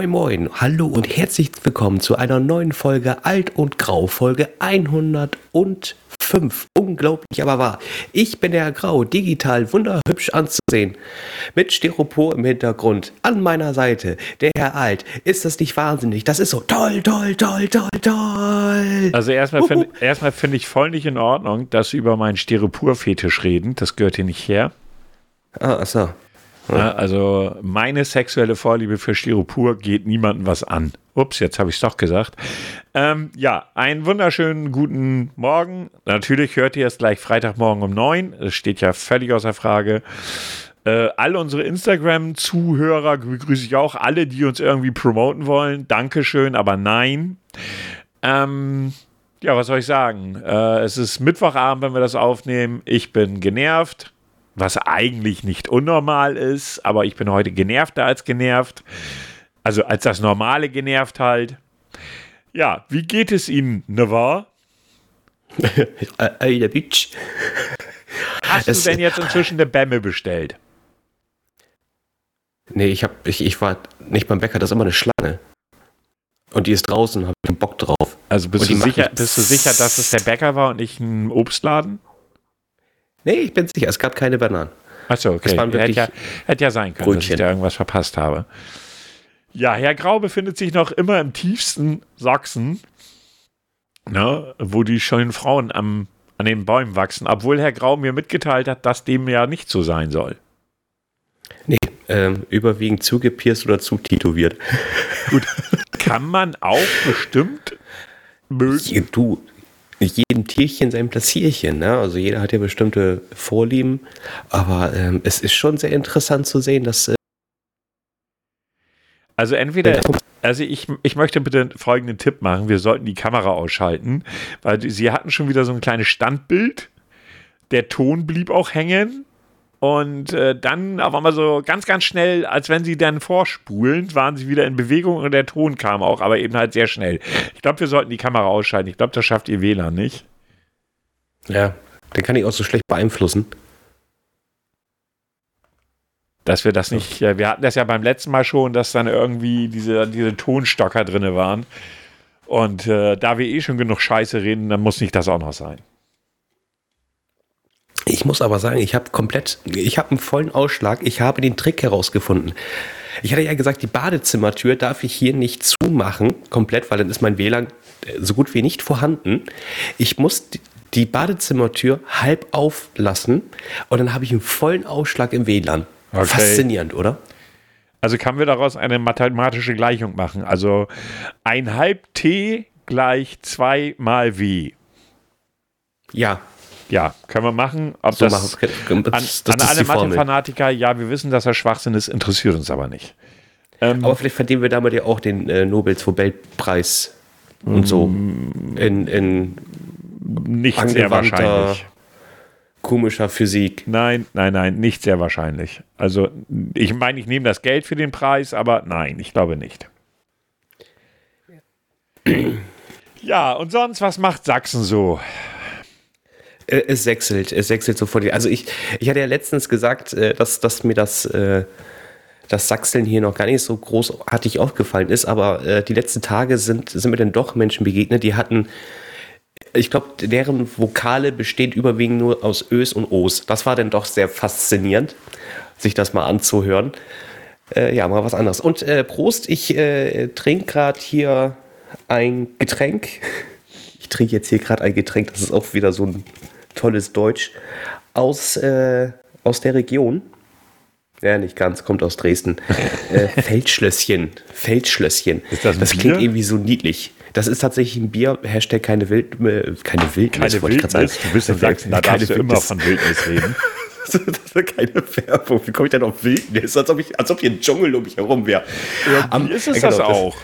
Moin Moin, hallo und herzlich willkommen zu einer neuen Folge Alt und Grau, Folge 105. Unglaublich, aber wahr. Ich bin der Herr Grau, digital wunderhübsch anzusehen. Mit Styropor im Hintergrund. An meiner Seite der Herr Alt. Ist das nicht wahnsinnig? Das ist so toll, toll, toll, toll, toll. Also erstmal finde erstmal find ich voll nicht in Ordnung, dass Sie über meinen Styropor-Fetisch reden. Das gehört hier nicht her. Ah, achso. Ja, also meine sexuelle Vorliebe für Styropor geht niemandem was an. Ups, jetzt habe ich es doch gesagt. Ähm, ja, einen wunderschönen guten Morgen. Natürlich hört ihr es gleich Freitagmorgen um neun. Das steht ja völlig außer Frage. Äh, alle unsere Instagram-Zuhörer begrüße ich auch. Alle, die uns irgendwie promoten wollen. Dankeschön, aber nein. Ähm, ja, was soll ich sagen? Äh, es ist Mittwochabend, wenn wir das aufnehmen. Ich bin genervt was eigentlich nicht unnormal ist, aber ich bin heute genervter als genervt. Also als das normale genervt halt. Ja, wie geht es Ihnen, ne wahr? Ey, der Bitch. Hast es, du denn jetzt inzwischen eine Bämme bestellt? Nee, ich, hab, ich, ich war nicht beim Bäcker, das ist immer eine Schlange. Und die ist draußen, habe ich Bock drauf. Also bist du, sicher, bist du sicher, dass es der Bäcker war und nicht ein Obstladen? Nee, ich bin sicher, es gab keine Bananen. Achso, okay. Hätte ja, hätte ja sein können, Brötchen. dass ich da irgendwas verpasst habe. Ja, Herr Grau befindet sich noch immer im tiefsten Sachsen, ne, wo die schönen Frauen am, an den Bäumen wachsen, obwohl Herr Grau mir mitgeteilt hat, dass dem ja nicht so sein soll. Nee, ähm, überwiegend zugepierst oder zutätowiert. Gut, kann man auch bestimmt mögen. Du, jedem Tierchen sein Platzierchen. Ne? Also jeder hat ja bestimmte Vorlieben. Aber ähm, es ist schon sehr interessant zu sehen, dass. Äh also entweder. Also ich, ich möchte bitte folgenden Tipp machen. Wir sollten die Kamera ausschalten, weil sie hatten schon wieder so ein kleines Standbild. Der Ton blieb auch hängen. Und äh, dann auf einmal so ganz, ganz schnell, als wenn sie dann vorspulen, waren sie wieder in Bewegung und der Ton kam auch, aber eben halt sehr schnell. Ich glaube, wir sollten die Kamera ausschalten. Ich glaube, das schafft ihr WLAN nicht. Ja, den kann ich auch so schlecht beeinflussen. Dass wir das nicht, wir hatten das ja beim letzten Mal schon, dass dann irgendwie diese, diese Tonstocker drin waren. Und äh, da wir eh schon genug Scheiße reden, dann muss nicht das auch noch sein. Ich muss aber sagen, ich habe komplett, ich habe einen vollen Ausschlag. Ich habe den Trick herausgefunden. Ich hatte ja gesagt, die Badezimmertür darf ich hier nicht zumachen, komplett, weil dann ist mein WLAN äh, so gut wie nicht vorhanden. Ich muss die Badezimmertür halb auflassen und dann habe ich einen vollen Ausschlag im WLAN. Okay. Faszinierend, oder? Also kann wir daraus eine mathematische Gleichung machen. Also ein halb T gleich 2 mal W. Ja, ja, können wir machen. Ob so das, machen. das, an, an alle Mathe-Fanatiker, ja, wir wissen, dass er Schwachsinn ist, interessiert uns aber nicht. Ähm, aber vielleicht verdienen wir damit ja auch den äh, Nobels Nobelpreis und so mm, in, in nicht sehr wahrscheinlich. Komischer Physik. Nein, nein, nein, nicht sehr wahrscheinlich. Also, ich meine, ich nehme das Geld für den Preis, aber nein, ich glaube nicht. Ja, und sonst, was macht Sachsen so? Äh, es sechselt, es sechselt sofort. Also ich, ich hatte ja letztens gesagt, äh, dass, dass mir das, äh, das Sachseln hier noch gar nicht so großartig aufgefallen ist, aber die letzten Tage sind, sind mir dann doch Menschen begegnet, die hatten, ich glaube, deren Vokale bestehen überwiegend nur aus Ös und Os. Das war dann doch sehr faszinierend, sich das mal anzuhören. Ja, mal was anderes. Und äh, Prost, ich äh, trinke gerade hier ein Getränk. Ich trinke jetzt hier gerade ein Getränk, das ist auch wieder so ein tolles Deutsch, aus, äh, aus der Region. Ja, nicht ganz, kommt aus Dresden. äh, Feldschlösschen. Feldschlösschen. Ist das, das klingt irgendwie so niedlich. Das ist tatsächlich ein Bier, Hashtag keine, Wild, äh, keine Wildnis. Keine Wildnis, du bist in Sachsen, da darfst du immer von Wildnis reden. das ist keine Werbung. Wie komme ich denn auf Wildnis? Als ob, ich, als ob hier ein Dschungel um mich herum wäre. Ja, wie ist es genau, das auch?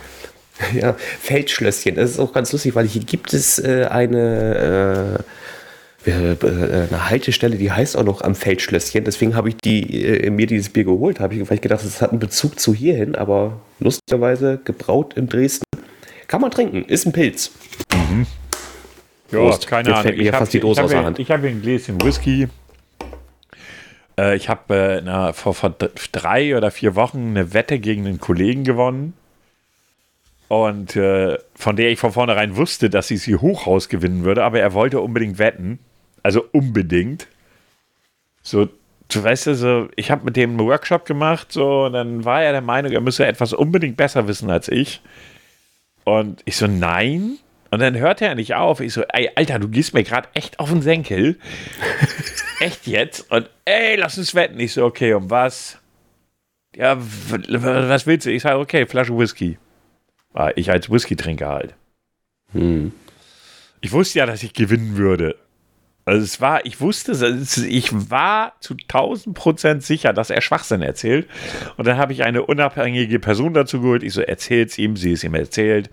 Das, ja, Feldschlösschen. Das ist auch ganz lustig, weil hier gibt es äh, eine... Äh, eine Haltestelle, die heißt auch noch am Feldschlösschen. Deswegen habe ich die, äh, mir dieses Bier geholt. Habe ich, weil ich gedacht, es hat einen Bezug zu hierhin, aber lustigerweise gebraut in Dresden. Kann man trinken, ist ein Pilz. Mhm. Ja, keine Jetzt Ahnung. Ich habe hab, hab ein Gläschen Whisky. Äh, ich habe äh, vor, vor drei oder vier Wochen eine Wette gegen einen Kollegen gewonnen. Und äh, von der ich von vornherein wusste, dass ich sie Hochhaus gewinnen würde, aber er wollte unbedingt wetten. Also unbedingt. So, du weißt ja, so, ich habe mit dem einen Workshop gemacht, so, und dann war er der Meinung, er müsse etwas unbedingt besser wissen als ich. Und ich so, nein. Und dann hörte er nicht auf. Ich so, ey, Alter, du gehst mir gerade echt auf den Senkel. echt jetzt? Und ey, lass uns wetten. Ich so, okay, um was? Ja, was willst du? Ich sage, okay, Flasche Whisky. War ich als Whisky-Trinker halt. Hm. Ich wusste ja, dass ich gewinnen würde. Also es war, ich wusste, ich war zu 1000 Prozent sicher, dass er Schwachsinn erzählt. Und dann habe ich eine unabhängige Person dazu geholt. Ich so, erzähl's ihm, sie ist ihm erzählt.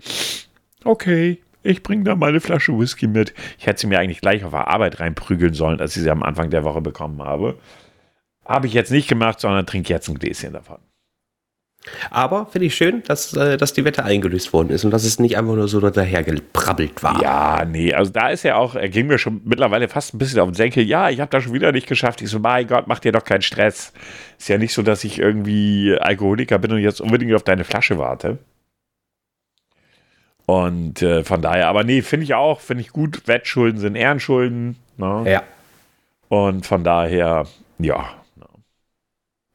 Okay, ich bringe da mal eine Flasche Whisky mit. Ich hätte sie mir eigentlich gleich auf der Arbeit reinprügeln sollen, als ich sie am Anfang der Woche bekommen habe. Habe ich jetzt nicht gemacht, sondern trinke jetzt ein Gläschen davon. Aber finde ich schön, dass, äh, dass die Wette eingelöst worden ist und dass es nicht einfach nur so dahergeprabbelt war. Ja, nee, also da ist ja auch, er ging mir schon mittlerweile fast ein bisschen auf den Senkel. Ja, ich habe das schon wieder nicht geschafft. Ich so, mein Gott, mach dir doch keinen Stress. Ist ja nicht so, dass ich irgendwie Alkoholiker bin und jetzt unbedingt auf deine Flasche warte. Und äh, von daher, aber nee, finde ich auch, finde ich gut. Wettschulden sind Ehrenschulden. Ne? Ja. Und von daher, ja.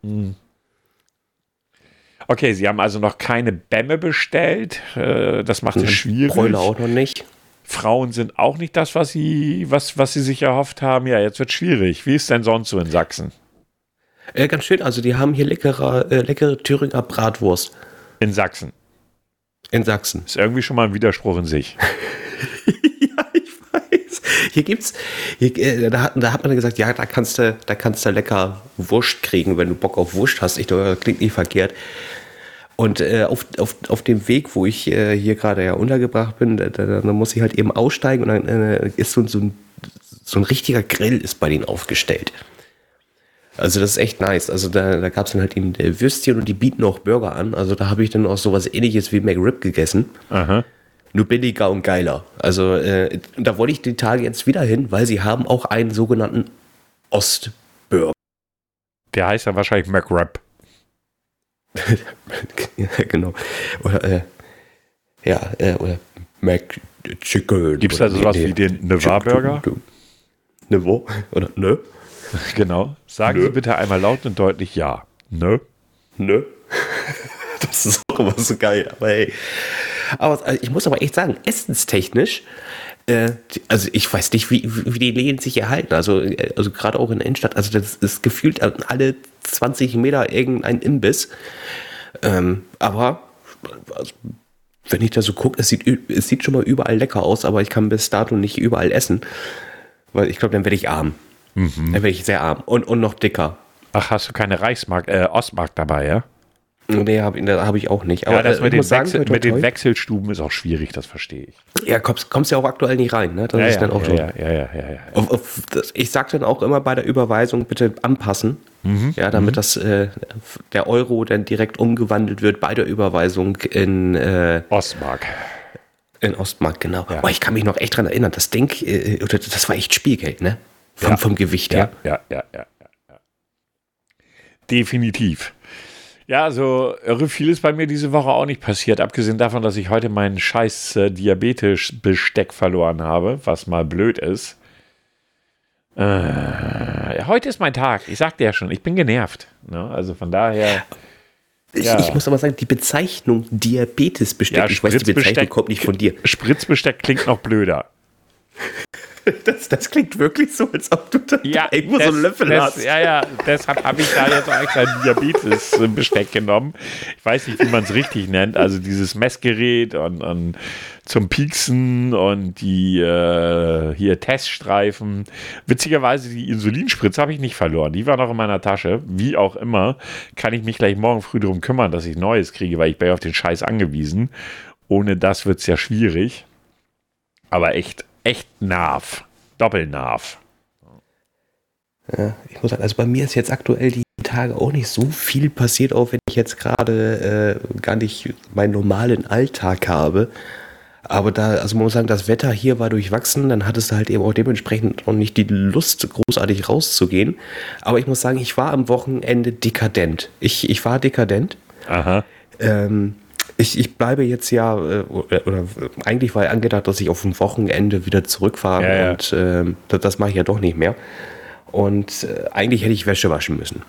Hm. Okay, Sie haben also noch keine Bämme bestellt. Äh, das macht es schwierig. Bräule auch noch nicht. Frauen sind auch nicht das, was sie, was, was sie sich erhofft haben. Ja, jetzt wird schwierig. Wie ist denn sonst so in Sachsen? Äh, ganz schön. Also die haben hier leckere, äh, leckere Thüringer Bratwurst. In Sachsen. In Sachsen. Ist irgendwie schon mal ein Widerspruch in sich. ja, ich weiß. Hier gibt's, hier, äh, da, hat, da hat man gesagt, ja, da kannst du, da kannst du lecker Wurst kriegen, wenn du Bock auf Wurst hast. Ich glaube, das klingt nicht verkehrt. Und äh, auf, auf, auf dem Weg, wo ich äh, hier gerade ja untergebracht bin, da, da, da, muss ich halt eben aussteigen und dann äh, ist so, so, ein, so ein richtiger Grill ist bei denen aufgestellt. Also das ist echt nice. Also da, da gab es dann halt eben Würstchen und die bieten auch Burger an. Also da habe ich dann auch sowas ähnliches wie McRib gegessen. Aha. Nur billiger und geiler. Also äh, da wollte ich die Tage jetzt wieder hin, weil sie haben auch einen sogenannten Ostburger. Der heißt ja wahrscheinlich McRib. Genau. Oder, äh, ja, äh, oder McChicken. Gibt es da sowas wie den Nevar-Burger? Ne wo? Oder ne? Genau. Sagen Nö. Sie bitte einmal laut und deutlich Ja. Ne? Ne? Das ist auch immer so geil. Aber hey. Aber also ich muss aber echt sagen, essenstechnisch, äh, also ich weiß nicht, wie, wie die Läden sich erhalten. Also, äh, also gerade auch in der Innenstadt. Also das ist gefühlt alle 20 Meter irgendein Imbiss. Ähm, aber also, wenn ich da so gucke, es sieht, es sieht schon mal überall lecker aus, aber ich kann bis dato nicht überall essen. Weil ich glaube, dann werde ich arm. Mhm. Dann werde ich sehr arm und, und noch dicker. Ach, hast du keine Reichsmark, äh, Ostmark dabei, ja? Nee, habe hab ich auch nicht. Aber ja, das äh, mit, den, sagen, Wechsel, mit den, Wechselstuben ist auch schwierig, das verstehe ich. Ja, kommst, kommst ja auch aktuell nicht rein, ne? Das ja, ist ja, dann auch ja, ja, ja, ja, ja, auf, auf das, ich sage dann auch immer bei der Überweisung bitte anpassen, mhm. ja, damit mhm. das äh, der Euro dann direkt umgewandelt wird bei der Überweisung in äh, Ostmark. In Ostmark, genau. Ja. Oh, ich kann mich noch echt dran erinnern, das Ding, äh, das war echt Spielgeld, ne? Vom, vom Gewicht her. Ja, ja, ja, ja, Definitiv. Ja, so irre viel ist bei mir diese Woche auch nicht passiert, abgesehen davon, dass ich heute meinen scheiß äh, Diabetes-Besteck verloren habe, was mal blöd ist. Äh, heute ist mein Tag. Ich sagte ja schon, ich bin genervt. Ne? Also von daher. Ich, ja. ich, muss aber sagen, die Bezeichnung Diabetesbesteck, ja, ich weiß, die Bezeichnung kommt nicht von dir. Spritzbesteck klingt noch blöder. Das, das klingt wirklich so, als ob du da ja, irgendwo das, so einen Löffel das, hast. Ja, ja, deshalb habe ich da jetzt auch extra Diabetes-Besteck genommen. Ich weiß nicht, wie man es richtig nennt. Also dieses Messgerät und, und zum Pieksen und die äh, hier Teststreifen. Witzigerweise, die Insulinspritze habe ich nicht verloren. Die war noch in meiner Tasche. Wie auch immer, kann ich mich gleich morgen früh darum kümmern, dass ich Neues kriege, weil ich bin ja auf den Scheiß angewiesen. Ohne das wird es ja schwierig. Aber echt, echt Nerv. Doppelnerv. Ja, ich muss sagen, also bei mir ist jetzt aktuell die Tage auch nicht so viel passiert, auch wenn ich jetzt gerade äh, gar nicht meinen normalen Alltag habe. Aber da, also man muss sagen, das Wetter hier war durchwachsen, dann hattest du halt eben auch dementsprechend noch nicht die Lust, großartig rauszugehen. Aber ich muss sagen, ich war am Wochenende dekadent. Ich, ich war dekadent. Aha. Ähm, ich, ich bleibe jetzt ja, äh, oder, oder eigentlich war ja angedacht, dass ich auf dem Wochenende wieder zurückfahre Ja, ja. und ähm, das, das mache ich ja doch nicht mehr. Und äh, eigentlich hätte ich Wäsche waschen müssen.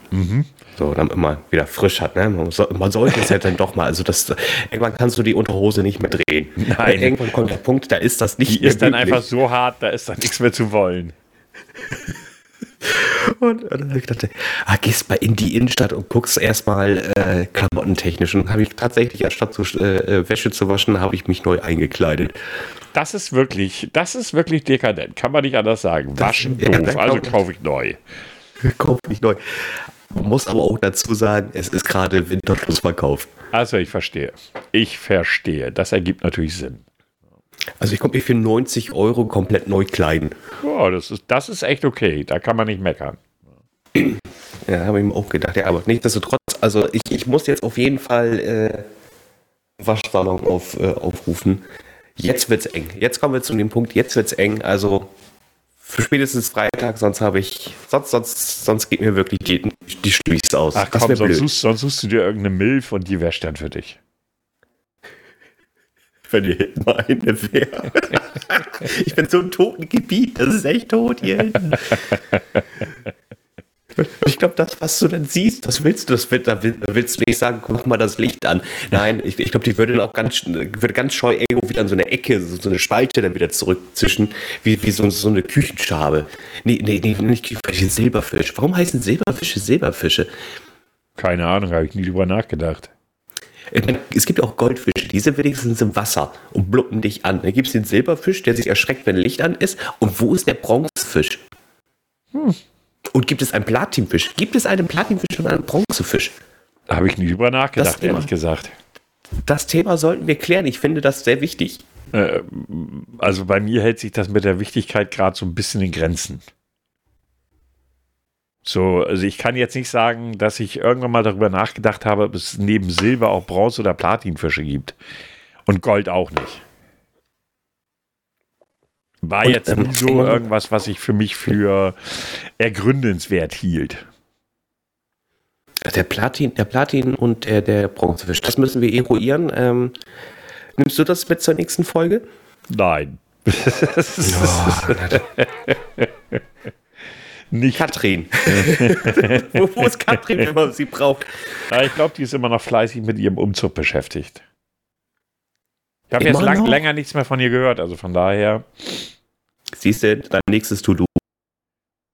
So, damit man wieder frisch hat. Ne? Man, soll, man sollte es ja dann doch mal. Also das, irgendwann kannst du die Unterhose nicht mehr drehen. Nein. Irgendwann kommt der Punkt, da ist das nicht Die ist dann möglich. einfach so hart, da ist dann nichts mehr zu wollen. Und, und dann habe ich gedacht, ah, gehst mal in die Innenstadt und guckst erstmal äh, klamottentechnisch. Und habe ich tatsächlich, anstatt zu, äh, äh, Wäsche zu waschen, habe ich mich neu eingekleidet. Das ist wirklich, das ist wirklich dekadent. Kann man nicht anders sagen. Waschen ja, doof, also kaufe ich neu. Kauf nicht neu. Man muss aber auch dazu sagen, es ist gerade Winterschlussverkauf. Also ich verstehe. Ich verstehe. Das ergibt natürlich Sinn. Also ich konnte mich für 90 Euro komplett neu kleiden. Ja, das ist, das ist echt okay. Da kann man nicht meckern. Ja, habe ich mir auch gedacht. Ja, aber nichtsdestotrotz, also ich, ich muss jetzt auf jeden Fall äh, Waschsalon auf, äh, aufrufen. Jetzt wird's eng. Jetzt kommen wir zu dem Punkt, jetzt wird's eng. Also für spätestens Freitag, sonst habe ich, sonst, sonst, sonst geht mir wirklich die, die Stüchs aus. Ach komm, sonst suchst, sonst suchst du dir irgendeine Milf und die wäscht dann für dich. Wenn ihr mal eine wäre. ich bin so im toten Gebiet, das ist echt tot hier hinten. Ich glaube, das, was du dann siehst, das willst du, das will, da will- da willst du nicht sagen, guck mal das Licht an. Nein, ich, ich glaube, die würde dann auch ganz, würde ganz scheu irgendwo wieder in so eine Ecke, so, so eine Spalte dann wieder zurückzischen, wie, wie so, so eine Küchenschabe. Nee, nee, nee, nicht Küchenfische, Silberfisch. Warum heißen Silberfische Silberfische? Keine Ahnung, habe ich nie drüber nachgedacht. Es gibt auch Goldfische, die sind wenigstens im Wasser und bluppen dich an. Dann gibt es den Silberfisch, der sich erschreckt, wenn Licht an ist. Und wo ist der Bronzefisch? Und gibt es einen Platinfisch? Gibt es einen Platinfisch und einen Bronzefisch? Da habe ich nie drüber nachgedacht, Das Thema. ehrlich gesagt. Das Thema sollten wir klären. Ich finde das sehr wichtig. Äh, also bei mir hält sich das mit der Wichtigkeit gerade so ein bisschen in Grenzen. So, also ich kann jetzt nicht sagen, dass ich irgendwann mal darüber nachgedacht habe, ob es neben Silber auch Bronze- oder Platinfische gibt. Und Gold auch nicht. War Und, jetzt ähm, nie so irgendwas, was ich für mich für ergründenswert hielt. Der Platin, der Platin und der, der Bronzefisch, das müssen wir eruieren. Ähm, nimmst du das mit zur nächsten Folge? Nein. nicht. Katrin. wo, wo ist Katrin, wenn man sie braucht? Ja, ich glaube, die ist immer noch fleißig mit ihrem Umzug beschäftigt. Ich habe jetzt lang, länger nichts mehr von ihr gehört, also von daher, Siehst du, dein nächstes To-Do.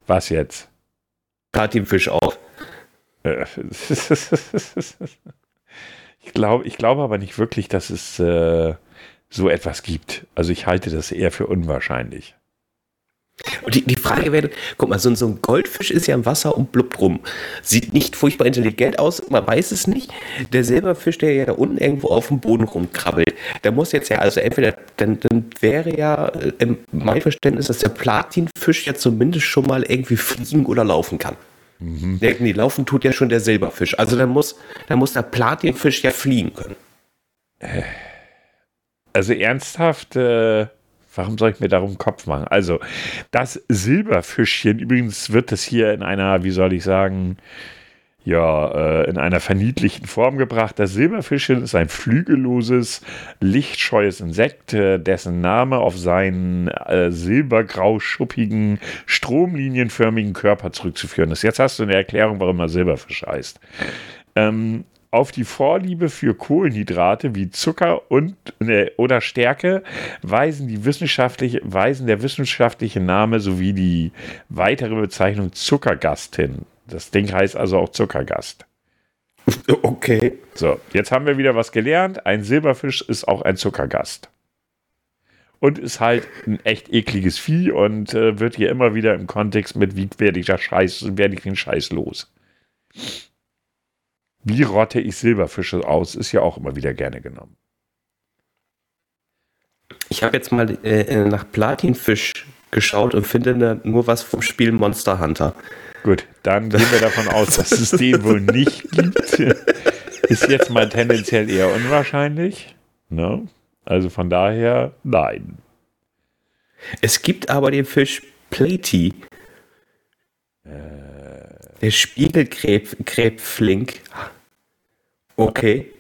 was jetzt? Platinfisch auf. Äh, ich glaube ich glaube aber nicht wirklich, dass es äh, so etwas gibt. Also ich halte das eher für unwahrscheinlich. Und die, die Frage wäre, guck mal, so, ein- so ein Goldfisch ist ja im Wasser und blubbt rum. Sieht nicht furchtbar intelligent aus, man weiß es nicht. Der Silberfisch, der ja da unten irgendwo auf dem Boden rumkrabbelt, der muss jetzt ja, also entweder, dann, dann wäre ja äh, im- mein Verständnis, dass der Platinfisch ja zumindest schon mal irgendwie fliegen oder laufen kann. Der, nee, laufen tut ja schon der Silberfisch. Also dann muss, dann muss der Platinfisch ja fliegen können. Also ernsthaft, äh, warum soll ich mir darum Kopf machen? Also, das Silberfischchen, übrigens wird es hier in einer, wie soll ich sagen, ja, äh, in einer verniedlichten Form gebracht. Das Silberfischchen ist ein flügelloses, lichtscheues Insekt, äh, dessen Name auf seinen äh, silbergrau-schuppigen, stromlinienförmigen Körper zurückzuführen ist. Jetzt hast du eine Erklärung, warum er Silberfisch heißt. Ähm, auf die Vorliebe für Kohlenhydrate wie Zucker und äh, oder Stärke weisen die wissenschaftliche weisen der wissenschaftliche Name sowie die weitere Bezeichnung Zuckergast hin. Das Ding heißt also auch Zuckergast. Okay. So, jetzt haben wir wieder was gelernt. Ein Silberfisch ist auch ein Zuckergast. Und ist halt ein echt ekliges Vieh und äh, wird hier immer wieder im Kontext mit, wie werde ich, das Scheiß, werde ich den Scheiß los. Wie rotte ich Silberfische aus, ist ja auch immer wieder gerne genommen. Ich habe jetzt mal äh, äh, nach Platinfisch geschaut und finde nur was vom Spiel Monster Hunter. Gut, dann gehen wir davon aus, dass es den wohl nicht gibt. Ist jetzt mal tendenziell eher unwahrscheinlich. Ne? Also von daher, nein. Es gibt aber den Fisch Platy. Äh. Der Spiegelgräbflink. Okay.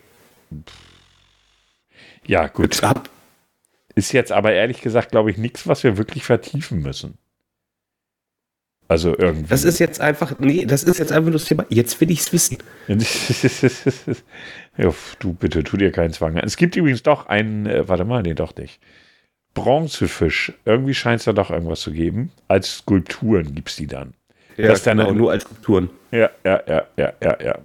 Ja, gut. Ab. Ist jetzt aber ehrlich gesagt, glaube ich, nichts, was wir wirklich vertiefen müssen. Also irgendwie. Das ist jetzt einfach, nee, das ist jetzt einfach nur das Thema. Jetzt will ich es wissen. ja, du bitte, tu dir keinen Zwang. Es gibt übrigens doch einen, äh, warte mal, nee, doch nicht. Bronzefisch. Irgendwie scheint es da doch irgendwas zu geben. Als Skulpturen gibt es die dann. Ja, das genau, nur als Skulpturen. Ja, ja, ja, ja, ja, ja.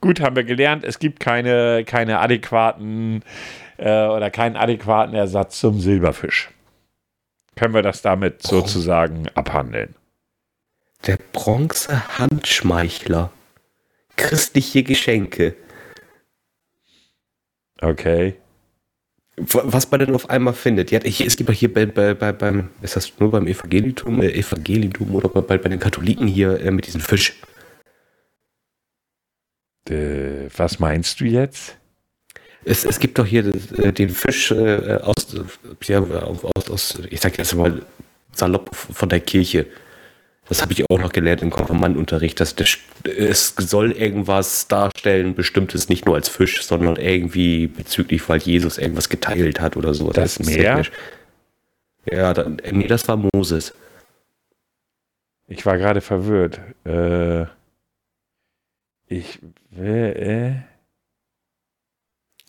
Gut, haben wir gelernt, es gibt keine, keine adäquaten äh, oder keinen adäquaten Ersatz zum Silberfisch. Können wir das damit oh. sozusagen abhandeln? Der Bronze-Handschmeichler. Christliche Geschenke. Okay. Was man denn auf einmal findet. Ja, ich, es gibt ja hier bei, bei, bei, beim, ist das nur beim Evangelitum, äh, Evangelitum oder bei, bei den Katholiken hier äh, mit diesem Fisch? Äh, was meinst du jetzt? Es, es gibt doch hier äh, den Fisch äh, aus, ja, aus, aus, ich sag jetzt mal salopp von der Kirche. Das habe ich auch noch gelernt im Konfirmandenunterricht, dass das, es soll irgendwas darstellen, bestimmtes nicht nur als Fisch, sondern irgendwie bezüglich, weil Jesus irgendwas geteilt hat oder so. Das, das Meer? Ja, dann, nee, das war Moses. Ich war gerade verwirrt. Äh, ich, äh,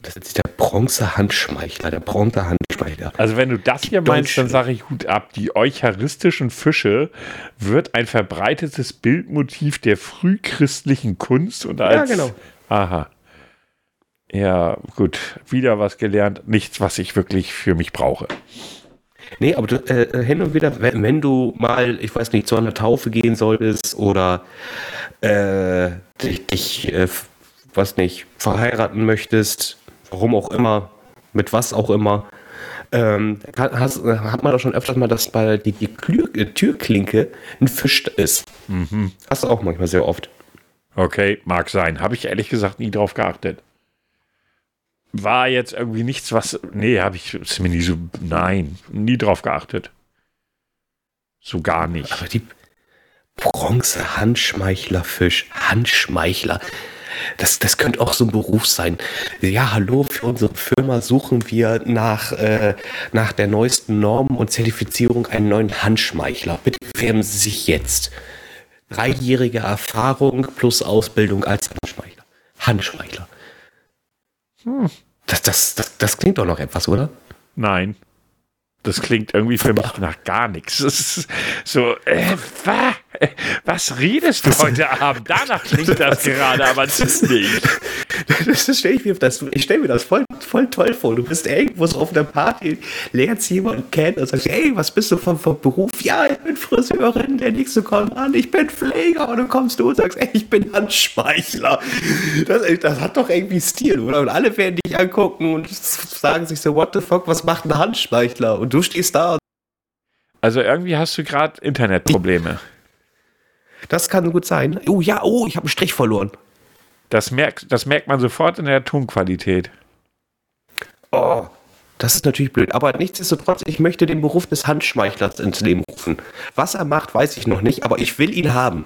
das ist der Bronze-Handschmeichler, der Bronze-Handschmeichler. Also wenn du das hier meinst, dann sage ich Hut ab. Die eucharistischen Fische wird ein verbreitetes Bildmotiv der frühchristlichen Kunst und als... Ja, genau. Aha. Ja, gut. Wieder was gelernt. Nichts, was ich wirklich für mich brauche. Nee, aber du, äh, hin und wieder, wenn, wenn, du mal, ich weiß nicht, zu einer Taufe gehen solltest oder äh, dich, dich äh, was nicht, verheiraten möchtest, warum auch immer, mit was auch immer, ähm, hast, hat man doch schon öfters mal, dass bei die, die äh, Türklinke ein Fisch ist. Mhm. Hast du auch manchmal sehr oft. Okay, mag sein. Habe ich ehrlich gesagt nie drauf geachtet. War jetzt irgendwie nichts, was. Nee, habe ich ist mir nie so. Nein, nie drauf geachtet. So gar nicht. Aber die Bronze-Handschmeichler-Fisch. Handschmeichler. Das, das könnte auch so ein Beruf sein. Ja, hallo, für unsere Firma suchen wir nach, äh, nach der neuesten Norm und Zertifizierung einen neuen Handschmeichler. Bitte bewerben Sie sich jetzt. Dreijährige Erfahrung plus Ausbildung als Handschmeichler. Handschmeichler. Hm. Das, das, das, das klingt doch noch etwas, oder? Nein. Das klingt irgendwie für mich nach gar nichts. Das ist so, äh, was? Was redest du heute Abend? Danach klingt das gerade, aber es ist nicht. Das stell ich mir, das, ich stelle mir das voll, voll toll vor. Du bist irgendwo so auf einer Party, lernst jemanden kennen und sagst, ey, was bist du vom, vom Beruf? Ja, ich bin Friseurin, der nächste kommt an, ich bin Pfleger. Und dann kommst du und sagst, ey, ich bin Handschmeichler. Das, das hat doch irgendwie Stil, oder? Und alle werden dich angucken und sagen sich so, what the fuck, was macht ein Handschmeichler? Und du stehst da und also irgendwie hast du gerade Internetprobleme. Das kann gut sein. Oh ja, oh, ich habe einen Strich verloren. Das merkt, das merkt man sofort in der Tonqualität. Oh, das ist natürlich blöd. Aber nichtsdestotrotz, ich möchte den Beruf des Handschmeichlers ins Leben rufen. Was er macht, weiß ich noch nicht, aber ich will ihn haben.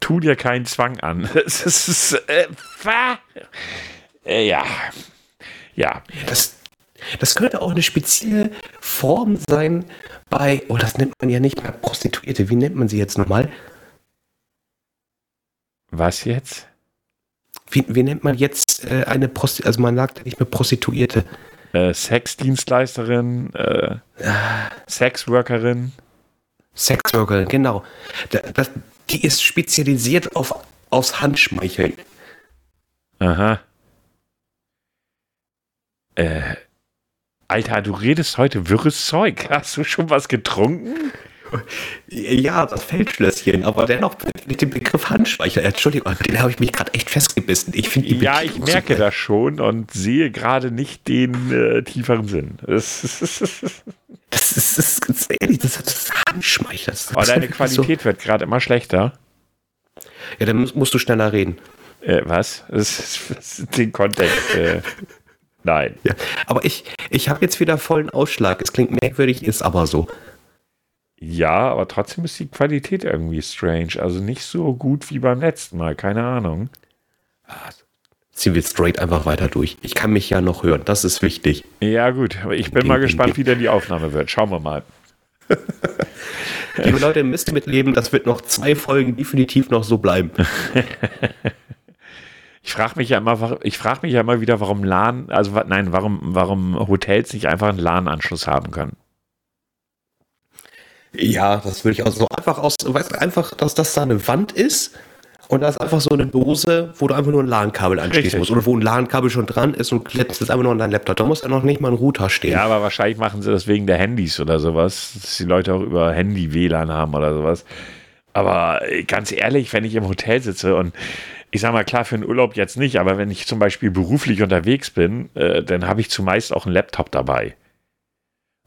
Tu dir keinen Zwang an. Es ist, äh, äh, ja. Ja. Das, das könnte auch eine spezielle Form sein bei, oh, das nennt man ja nicht mehr Prostituierte. Wie nennt man sie jetzt nochmal? Was jetzt? Wie, wie nennt man jetzt äh, eine Prostituierte? Also man sagt nicht mehr Prostituierte. Äh, Sexdienstleisterin, äh, Sexworkerin. Sexworkerin, genau. Das, die ist spezialisiert auf aus Handschmeicheln. Aha. Äh, Alter, du redest heute wirres Zeug. Hast du schon was getrunken? Ja, das Feldschlösschen, aber dennoch mit dem Begriff Handspeicher. Entschuldigung, den habe ich mich gerade echt festgebissen. Ich finde Ja, ich merke super. das schon und sehe gerade nicht den äh, tieferen Sinn. Das, ist, das ist, ist ehrlich, das ist Handschmeichler. Aber oh, deine Qualität so. wird gerade immer schlechter. Ja, dann musst, musst du schneller reden. Äh, was? Das ist, das ist den Kontext. Äh. Nein. Ja, aber ich, ich habe jetzt wieder vollen Ausschlag. Es klingt merkwürdig, ist aber so. Ja, aber trotzdem ist die Qualität irgendwie strange. Also nicht so gut wie beim letzten Mal. Keine Ahnung. Ziehen wir straight einfach weiter durch. Ich kann mich ja noch hören. Das ist wichtig. Ja, gut. Aber ich bin Ding, mal ding, gespannt, ding. wie denn die Aufnahme wird. Schauen wir mal. Liebe Leute, ihr müsst mitleben. Das wird noch zwei Folgen definitiv noch so bleiben. Ich frage mich ja immer, wa- ich frage mich ja immer wieder, warum LAN, also nein, warum, warum Hotels nicht einfach einen LAN-Anschluss haben können. Ja, das würde ich auch so einfach aus, weißt du, einfach, dass das da eine Wand ist und da ist einfach so eine Dose, wo du einfach nur ein LAN-Kabel anschließen musst oder wo ein LAN-Kabel schon dran ist und klemmst es einfach nur an deinen Laptop. Da muss ja noch nicht mal ein Router stehen. Ja, aber wahrscheinlich machen sie das wegen der Handys oder sowas, dass die Leute auch über Handy WLAN haben oder sowas. Aber äh, ganz ehrlich, wenn ich im Hotel sitze und ich sag mal, klar, für einen Urlaub jetzt nicht, aber wenn ich zum Beispiel beruflich unterwegs bin, äh, dann habe ich zumeist auch einen Laptop dabei.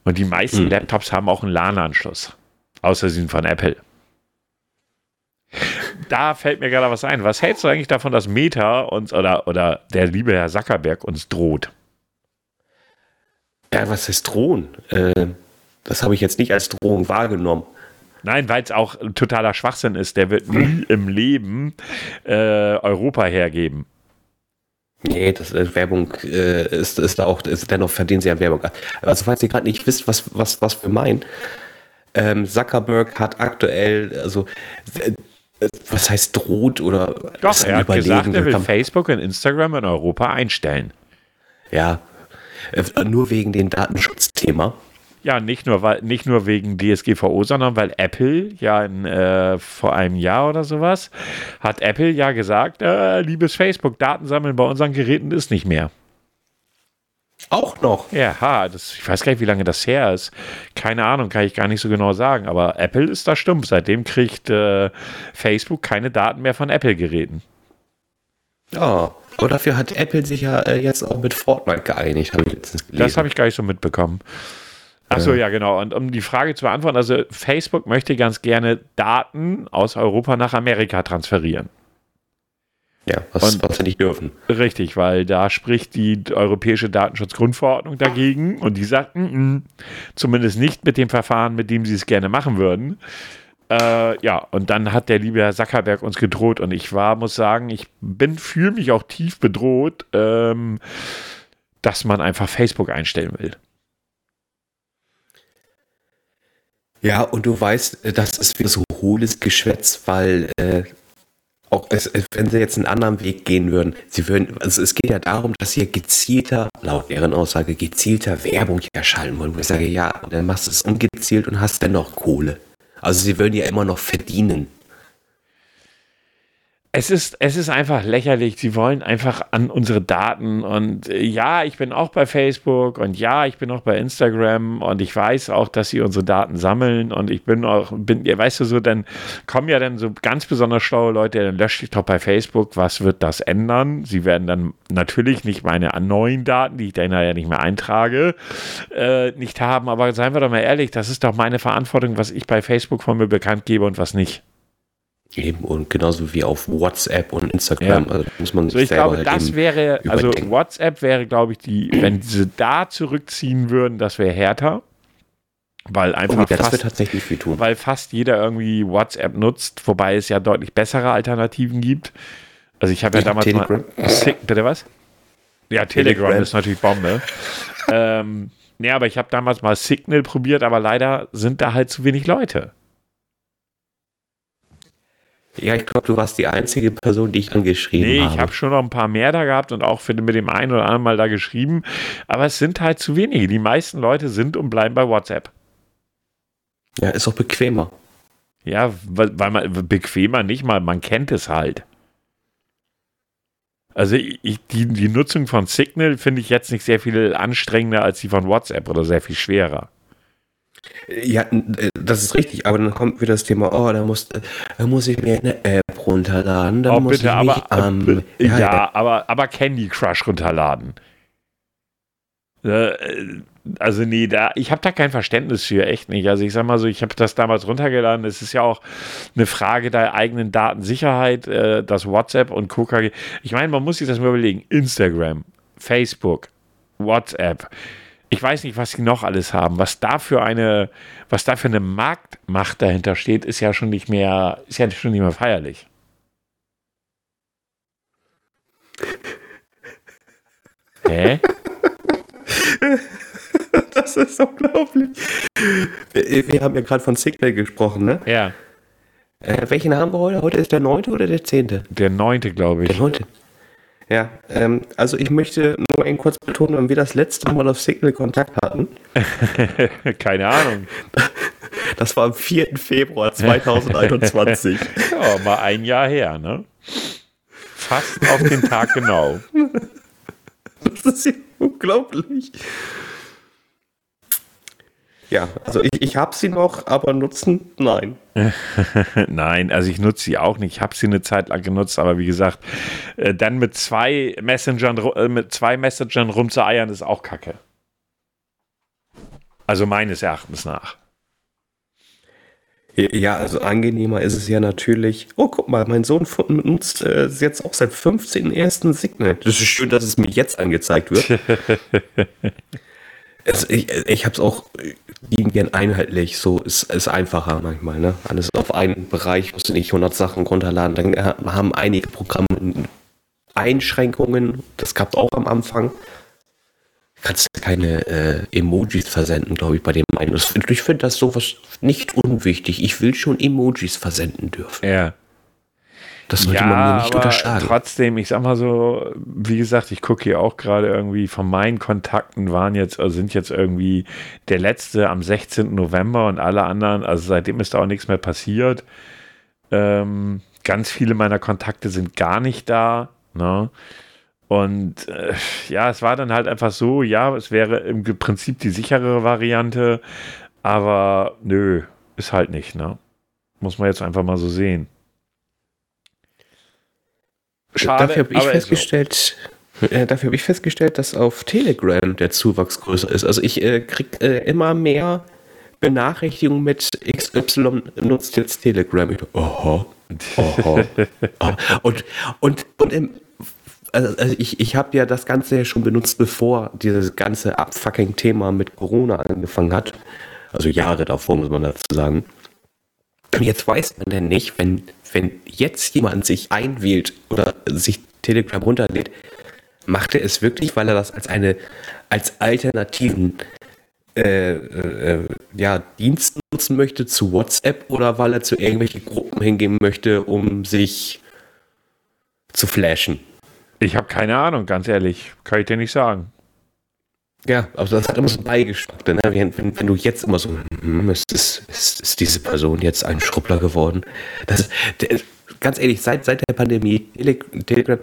Und die meisten Hm. Laptops haben auch einen LAN-Anschluss. Außer sie sind von Apple. Da fällt mir gerade was ein. Was hältst du eigentlich davon, dass Meta uns oder, oder der liebe Herr Zuckerberg uns droht? Ja, was heißt drohen? Äh, das habe ich jetzt nicht als Drohung wahrgenommen. Nein, weil es auch totaler Schwachsinn ist. Der wird nie im Leben äh, Europa hergeben. Nee, das äh, Werbung äh, ist, ist da auch, ist dennoch verdienen sie an Werbung. Also falls ihr gerade nicht wisst, was, was, was wir meinen, ähm, Zuckerberg hat aktuell, also äh, was heißt droht oder Doch, er hat gesagt, er will Facebook und Instagram in Europa einstellen. Ja, äh, nur wegen dem Datenschutzthema. Ja, nicht nur, weil, nicht nur wegen DSGVO, sondern weil Apple ja in, äh, vor einem Jahr oder sowas hat Apple ja gesagt, äh, liebes Facebook, Daten sammeln bei unseren Geräten ist nicht mehr. Auch noch. Ja, ha, das, ich weiß gar nicht, wie lange das her ist. Keine Ahnung, kann ich gar nicht so genau sagen. Aber Apple ist da stumpf. Seitdem kriegt äh, Facebook keine Daten mehr von Apple-Geräten. Ja, und dafür hat Apple sich ja äh, jetzt auch mit Fortnite geeinigt, habe ich letztens gelesen. Das habe ich gar nicht so mitbekommen. Achso, ja, genau. Und um die Frage zu beantworten, also Facebook möchte ganz gerne Daten aus Europa nach Amerika transferieren. Ja, was, und- was sie nicht dürfen. Richtig, weil da spricht die europäische Datenschutzgrundverordnung dagegen und die sagt, mm, mm, zumindest nicht mit dem Verfahren, mit dem sie es gerne machen würden. Äh, ja, und dann hat der liebe Herr Zuckerberg uns gedroht und ich war, muss sagen, ich bin, fühle mich auch tief bedroht, ähm, dass man einfach Facebook einstellen will. Ja, und du weißt, äh, das ist wieder so hohles Geschwätz, weil äh, auch wenn sie jetzt einen anderen Weg gehen würden, sie würden, also es geht ja darum, dass sie gezielter, laut deren Aussage, gezielter Werbung erschalten wollen. Wo ich sage, ja, dann machst du es ungezielt und hast dennoch Kohle. Also sie würden ja immer noch verdienen. Es ist, es ist einfach lächerlich. Sie wollen einfach an unsere Daten. Und äh, ja, ich bin auch bei Facebook und ja, ich bin auch bei Instagram und ich weiß auch, dass sie unsere Daten sammeln. Und ich bin auch, bin, ja, weißt du so, dann kommen ja dann so ganz besonders schlaue Leute, dann lösche ich doch bei Facebook. Was wird das ändern? Sie werden dann natürlich nicht meine neuen Daten, die ich dann ja nicht mehr eintrage, äh, nicht haben. Aber seien wir doch mal ehrlich, das ist doch meine Verantwortung, was ich bei Facebook von mir bekannt gebe und was nicht. Eben und genauso wie auf WhatsApp und Instagram. Ja. Also muss man sich So, ich selber glaube, halt das wäre, also überdenken. WhatsApp wäre, glaube ich, die, wenn sie da zurückziehen würden, das wäre härter. Weil Oh, einfach ja, das wird fast, tatsächlich viel tun. weil fast jeder irgendwie WhatsApp nutzt, wobei es ja deutlich bessere Alternativen gibt. Also ich habe ja Ja, damals Telegram. mal Sick, bitte was? Ja, Telegram, Telegram. ist natürlich Bombe. ähm, nee, aber ich habe damals mal Signal probiert, aber leider sind da halt zu wenig Leute. Ja, ich glaube, du warst die einzige Person, die ich angeschrieben Nee, habe. ich habe schon noch ein paar mehr da gehabt und auch für, mit dem einen oder anderen Mal da geschrieben. Aber es sind halt zu wenige. Die meisten Leute sind und bleiben bei WhatsApp. ja, ist auch bequemer. Ja, weil, weil man bequemer nicht mal, man kennt es halt. Also ich, die, die Nutzung von Signal finde ich jetzt nicht sehr viel anstrengender als die von WhatsApp oder sehr viel schwerer. Ja, äh, das ist richtig, aber dann kommt wieder das Thema, oh, da muss, äh, da muss ich mir eine App runterladen, dann Oh, muss bitte, ich mich aber, am... äh, ja, aber, aber Candy Crush runterladen. Äh, also nee, da, ich habe da kein Verständnis für, echt nicht. Also ich sag mal so, ich habe das damals runtergeladen. Es ist ja auch eine Frage der eigenen Datensicherheit, äh, das WhatsApp und KKG. Ich meine, man muss sich das mal überlegen. Instagram, Facebook, WhatsApp. Ich weiß nicht, was sie noch alles haben. Was da für eine, was da für eine Marktmacht dahinter steht, ist ja schon nicht mehr, ist ja schon nicht mehr feierlich. Hä? Das ist unglaublich. Wir, wir haben ja gerade von Signal gesprochen, ne? Ja. Äh, welchen haben wir heute? Heute ist der 9. oder der 10.? Der neunte, glaube ich. Der 9. Ja, ähm, also ich möchte nur eben kurz betonen, wenn wir das letzte Mal auf Signal Kontakt hatten. Keine Ahnung. Das war am 4. Februar 2021. ja, mal ein Jahr her, ne? Fast auf den Tag genau. Das ist ja unglaublich. Ja, also ich, ich habe sie noch, aber nutzen, nein. Nein, also ich nutze sie auch nicht. Ich habe sie eine Zeit lang genutzt, aber wie gesagt, äh, dann mit zwei Messengern, äh, mit zwei Messengern rumzueiern, ist auch Kacke. Also meines Erachtens nach. Ja, also angenehmer ist es ja natürlich. Oh, guck mal, mein Sohn nutzt äh, jetzt auch seit 15.01. Signal. Das ist schön, dass es mir jetzt angezeigt wird. also ich ich habe es auch lieben gern einheitlich. So ist es einfacher manchmal. Ne? Alles auf einen Bereich, musst du nicht 100 Sachen runterladen. Dann äh, haben einige Programme Einschränkungen. Das gab es auch am Anfang kannst keine äh, Emojis versenden, glaube ich, bei dem einen. Ich finde das sowas nicht unwichtig. Ich will schon Emojis versenden dürfen. Ja. Das sollte ja, man mir nicht unterschlagen. trotzdem, ich sag mal so, wie gesagt, ich gucke hier auch gerade irgendwie von meinen Kontakten waren jetzt, also sind jetzt irgendwie der letzte am 16. November und alle anderen, also seitdem ist da auch nichts mehr passiert. Ähm, ganz viele meiner Kontakte sind gar nicht da. Ne? Und äh, ja, es war dann halt einfach so, ja, es wäre im Prinzip die sicherere Variante, aber nö, ist halt nicht, ne? Muss man jetzt einfach mal so sehen. Schade, dafür habe ich festgestellt, so. äh, dafür habe ich festgestellt, dass auf Telegram der Zuwachs größer ist. Also ich äh, kriege äh, immer mehr Benachrichtigungen mit XY nutzt jetzt Telegram. Ich, oho, oho. oh. Und, und, und im also, also ich, ich habe ja das Ganze ja schon benutzt, bevor dieses ganze Abfucking-Thema mit Corona angefangen hat. Also Jahre davor, muss man dazu sagen. Und jetzt weiß man denn nicht, wenn, wenn jetzt jemand sich einwählt oder sich Telegram runterlädt, macht er es wirklich, weil er das als eine, als alternativen äh, äh, ja, Dienst nutzen möchte zu WhatsApp oder weil er zu irgendwelchen Gruppen hingehen möchte, um sich zu flashen? Ich habe keine Ahnung, ganz ehrlich. Kann ich dir nicht sagen. Ja, also das hat immer so einen Beigeschmack. Ne? Wenn, wenn, wenn, du jetzt immer so, hm, ist, ist, ist, diese Person jetzt ein Schrubbler geworden? Das der, ganz ehrlich, seit, seit der Pandemie, Telegram,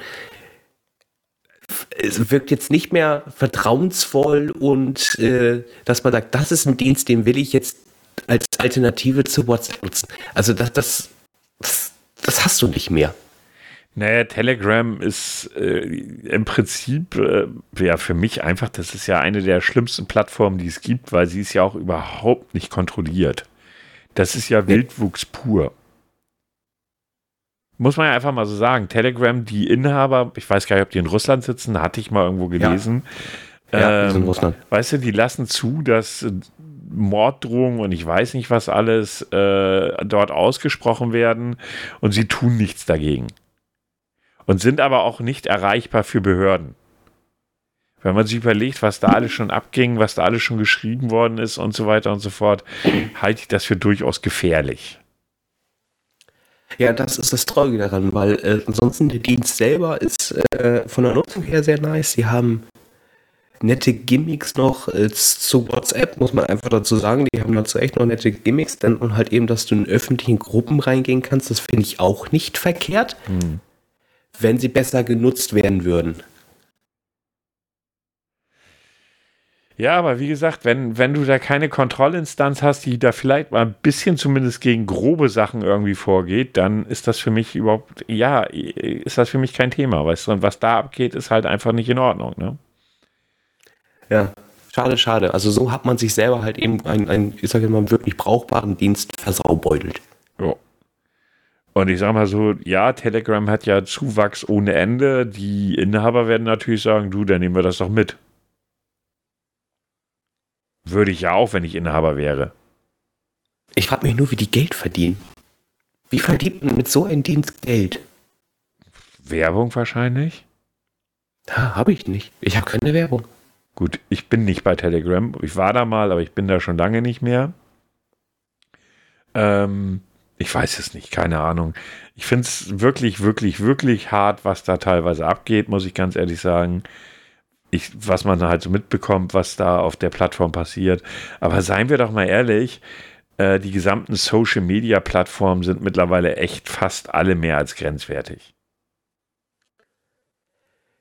es wirkt jetzt nicht mehr vertrauensvoll und äh, dass man sagt, das ist ein Dienst, den will ich jetzt als Alternative zu WhatsApp nutzen. Also das, das, das, das hast du nicht mehr. Naja, Telegram ist äh, im Prinzip äh, ja für mich einfach, das ist ja eine der schlimmsten Plattformen, die es gibt, weil sie ist ja auch überhaupt nicht kontrolliert. Das ist ja Wildwuchs pur. Muss man ja einfach mal so sagen. Telegram, die Inhaber, ich weiß gar nicht, ob die in Russland sitzen, hatte ich mal irgendwo gelesen. Ja, ja ähm, in Russland. Weißt du, die lassen zu, dass Morddrohungen und ich weiß nicht was alles äh, dort ausgesprochen werden und sie tun nichts dagegen und sind aber auch nicht erreichbar für Behörden. Wenn man sich überlegt, was da alles schon abging, was da alles schon geschrieben worden ist und so weiter und so fort, halte ich das für durchaus gefährlich. Ja, das ist das Traurige daran, weil äh, ansonsten der Dienst selber ist äh, von der Nutzung her sehr nice. Sie haben nette Gimmicks noch äh, zu WhatsApp, muss man einfach dazu sagen. Die haben dazu echt noch nette Gimmicks. Dann und halt eben, dass du in öffentlichen Gruppen reingehen kannst, das finde ich auch nicht verkehrt. Hm wenn sie besser genutzt werden würden. Ja, aber wie gesagt, wenn, wenn du da keine Kontrollinstanz hast, die da vielleicht mal ein bisschen zumindest gegen grobe Sachen irgendwie vorgeht, dann ist das für mich überhaupt, ja, ist das für mich kein Thema, weißt du, und was da abgeht, ist halt einfach nicht in Ordnung, ne? Ja, schade, schade. Also so hat man sich selber halt eben einen, einen ich sage mal, wirklich brauchbaren Dienst versaubeutelt. Und ich sage mal so, ja, Telegram hat ja Zuwachs ohne Ende. Die Inhaber werden natürlich sagen, du, dann nehmen wir das doch mit. Würde ich ja auch, wenn ich Inhaber wäre. Ich frage mich nur, wie die Geld verdienen. Wie verdient man mit so einem Dienst Geld? Werbung wahrscheinlich. Da habe ich nicht. Ich habe keine Werbung. Gut, ich bin nicht bei Telegram. Ich war da mal, aber ich bin da schon lange nicht mehr. Ähm, ich weiß es nicht, keine Ahnung. Ich finde es wirklich, wirklich, wirklich hart, was da teilweise abgeht, muss ich ganz ehrlich sagen. Ich, was man halt so mitbekommt, was da auf der Plattform passiert. Aber seien wir doch mal ehrlich, äh, die gesamten Social-Media-Plattformen sind mittlerweile echt fast alle mehr als grenzwertig.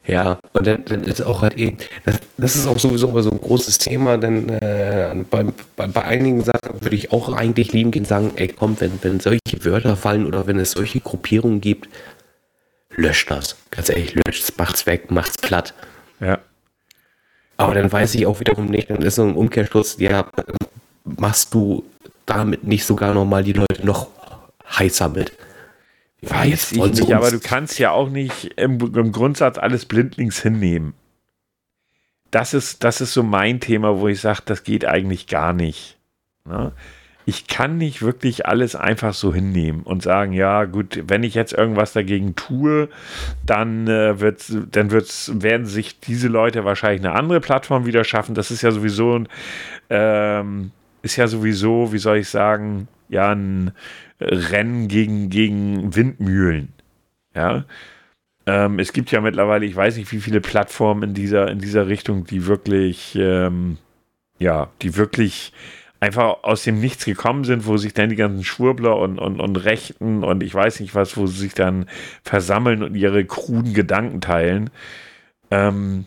Ja, und dann, dann ist auch halt eben, das, das ist auch sowieso so ein großes Thema, denn äh, bei, bei, bei, einigen Sachen würde ich auch eigentlich lieben gehen sagen, ey komm, wenn, wenn solche Wörter fallen oder wenn es solche Gruppierungen gibt, löscht das. Ganz ehrlich, löscht es, macht's weg, macht's platt. Ja. Aber dann weiß ich auch wiederum nicht, dann ist so ein Umkehrschluss, ja, machst du damit nicht sogar nochmal die Leute noch heißer mit? Weiß ich nicht, aber du kannst ja auch nicht im, im, Grundsatz alles blindlings hinnehmen. Das ist, das ist so mein Thema, wo ich sage, das geht eigentlich gar nicht. Ne? Ich kann nicht wirklich alles einfach so hinnehmen und sagen, ja, gut, wenn ich jetzt irgendwas dagegen tue, dann, äh, wird's, dann wird's, werden sich diese Leute wahrscheinlich eine andere Plattform wieder schaffen. Das ist ja sowieso ein, ähm, ist ja sowieso, wie soll ich sagen, ja, ein Rennen gegen, gegen Windmühlen. Ja. Ähm, es gibt ja mittlerweile, ich weiß nicht, wie viele Plattformen in dieser, in dieser Richtung, die wirklich, ähm, ja, die wirklich einfach aus dem Nichts gekommen sind, wo sich dann die ganzen Schwurbler und, und, und Rechten und ich weiß nicht was, wo sie sich dann versammeln und ihre kruden Gedanken teilen. Ähm,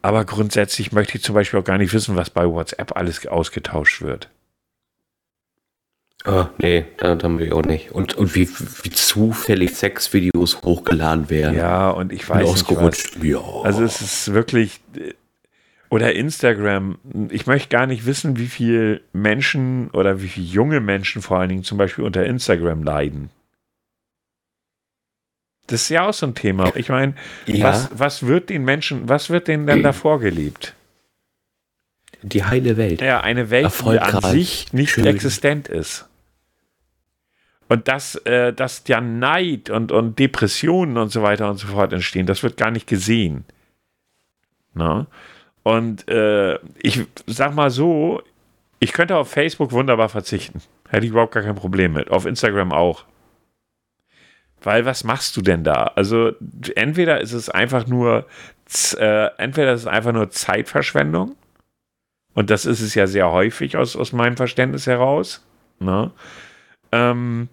aber grundsätzlich möchte ich zum Beispiel auch gar nicht wissen, was bei WhatsApp alles ausgetauscht wird. Oh, nee, dann will ich auch nicht. Und, und wie, wie zufällig Sexvideos hochgeladen werden. Ja, und ich weiß ausgerutscht. nicht. Was. Ja. Also es ist wirklich. Oder Instagram. Ich möchte gar nicht wissen, wie viele Menschen oder wie viele junge Menschen vor allen Dingen zum Beispiel unter Instagram leiden. Das ist ja auch so ein Thema. Ich meine, ja. was, was wird den Menschen, was wird denen denn da vorgelebt? Die heile Welt. Ja, eine Welt, die an sich nicht schön. existent ist. Und dass, äh, dass ja Neid und, und Depressionen und so weiter und so fort entstehen, das wird gar nicht gesehen. Na? Und äh, ich sag mal so, ich könnte auf Facebook wunderbar verzichten. Hätte ich überhaupt gar kein Problem mit. Auf Instagram auch. Weil was machst du denn da? Also entweder ist es einfach nur, äh, entweder ist es einfach nur Zeitverschwendung. Und das ist es ja sehr häufig aus, aus meinem Verständnis heraus. Ne? Ähm,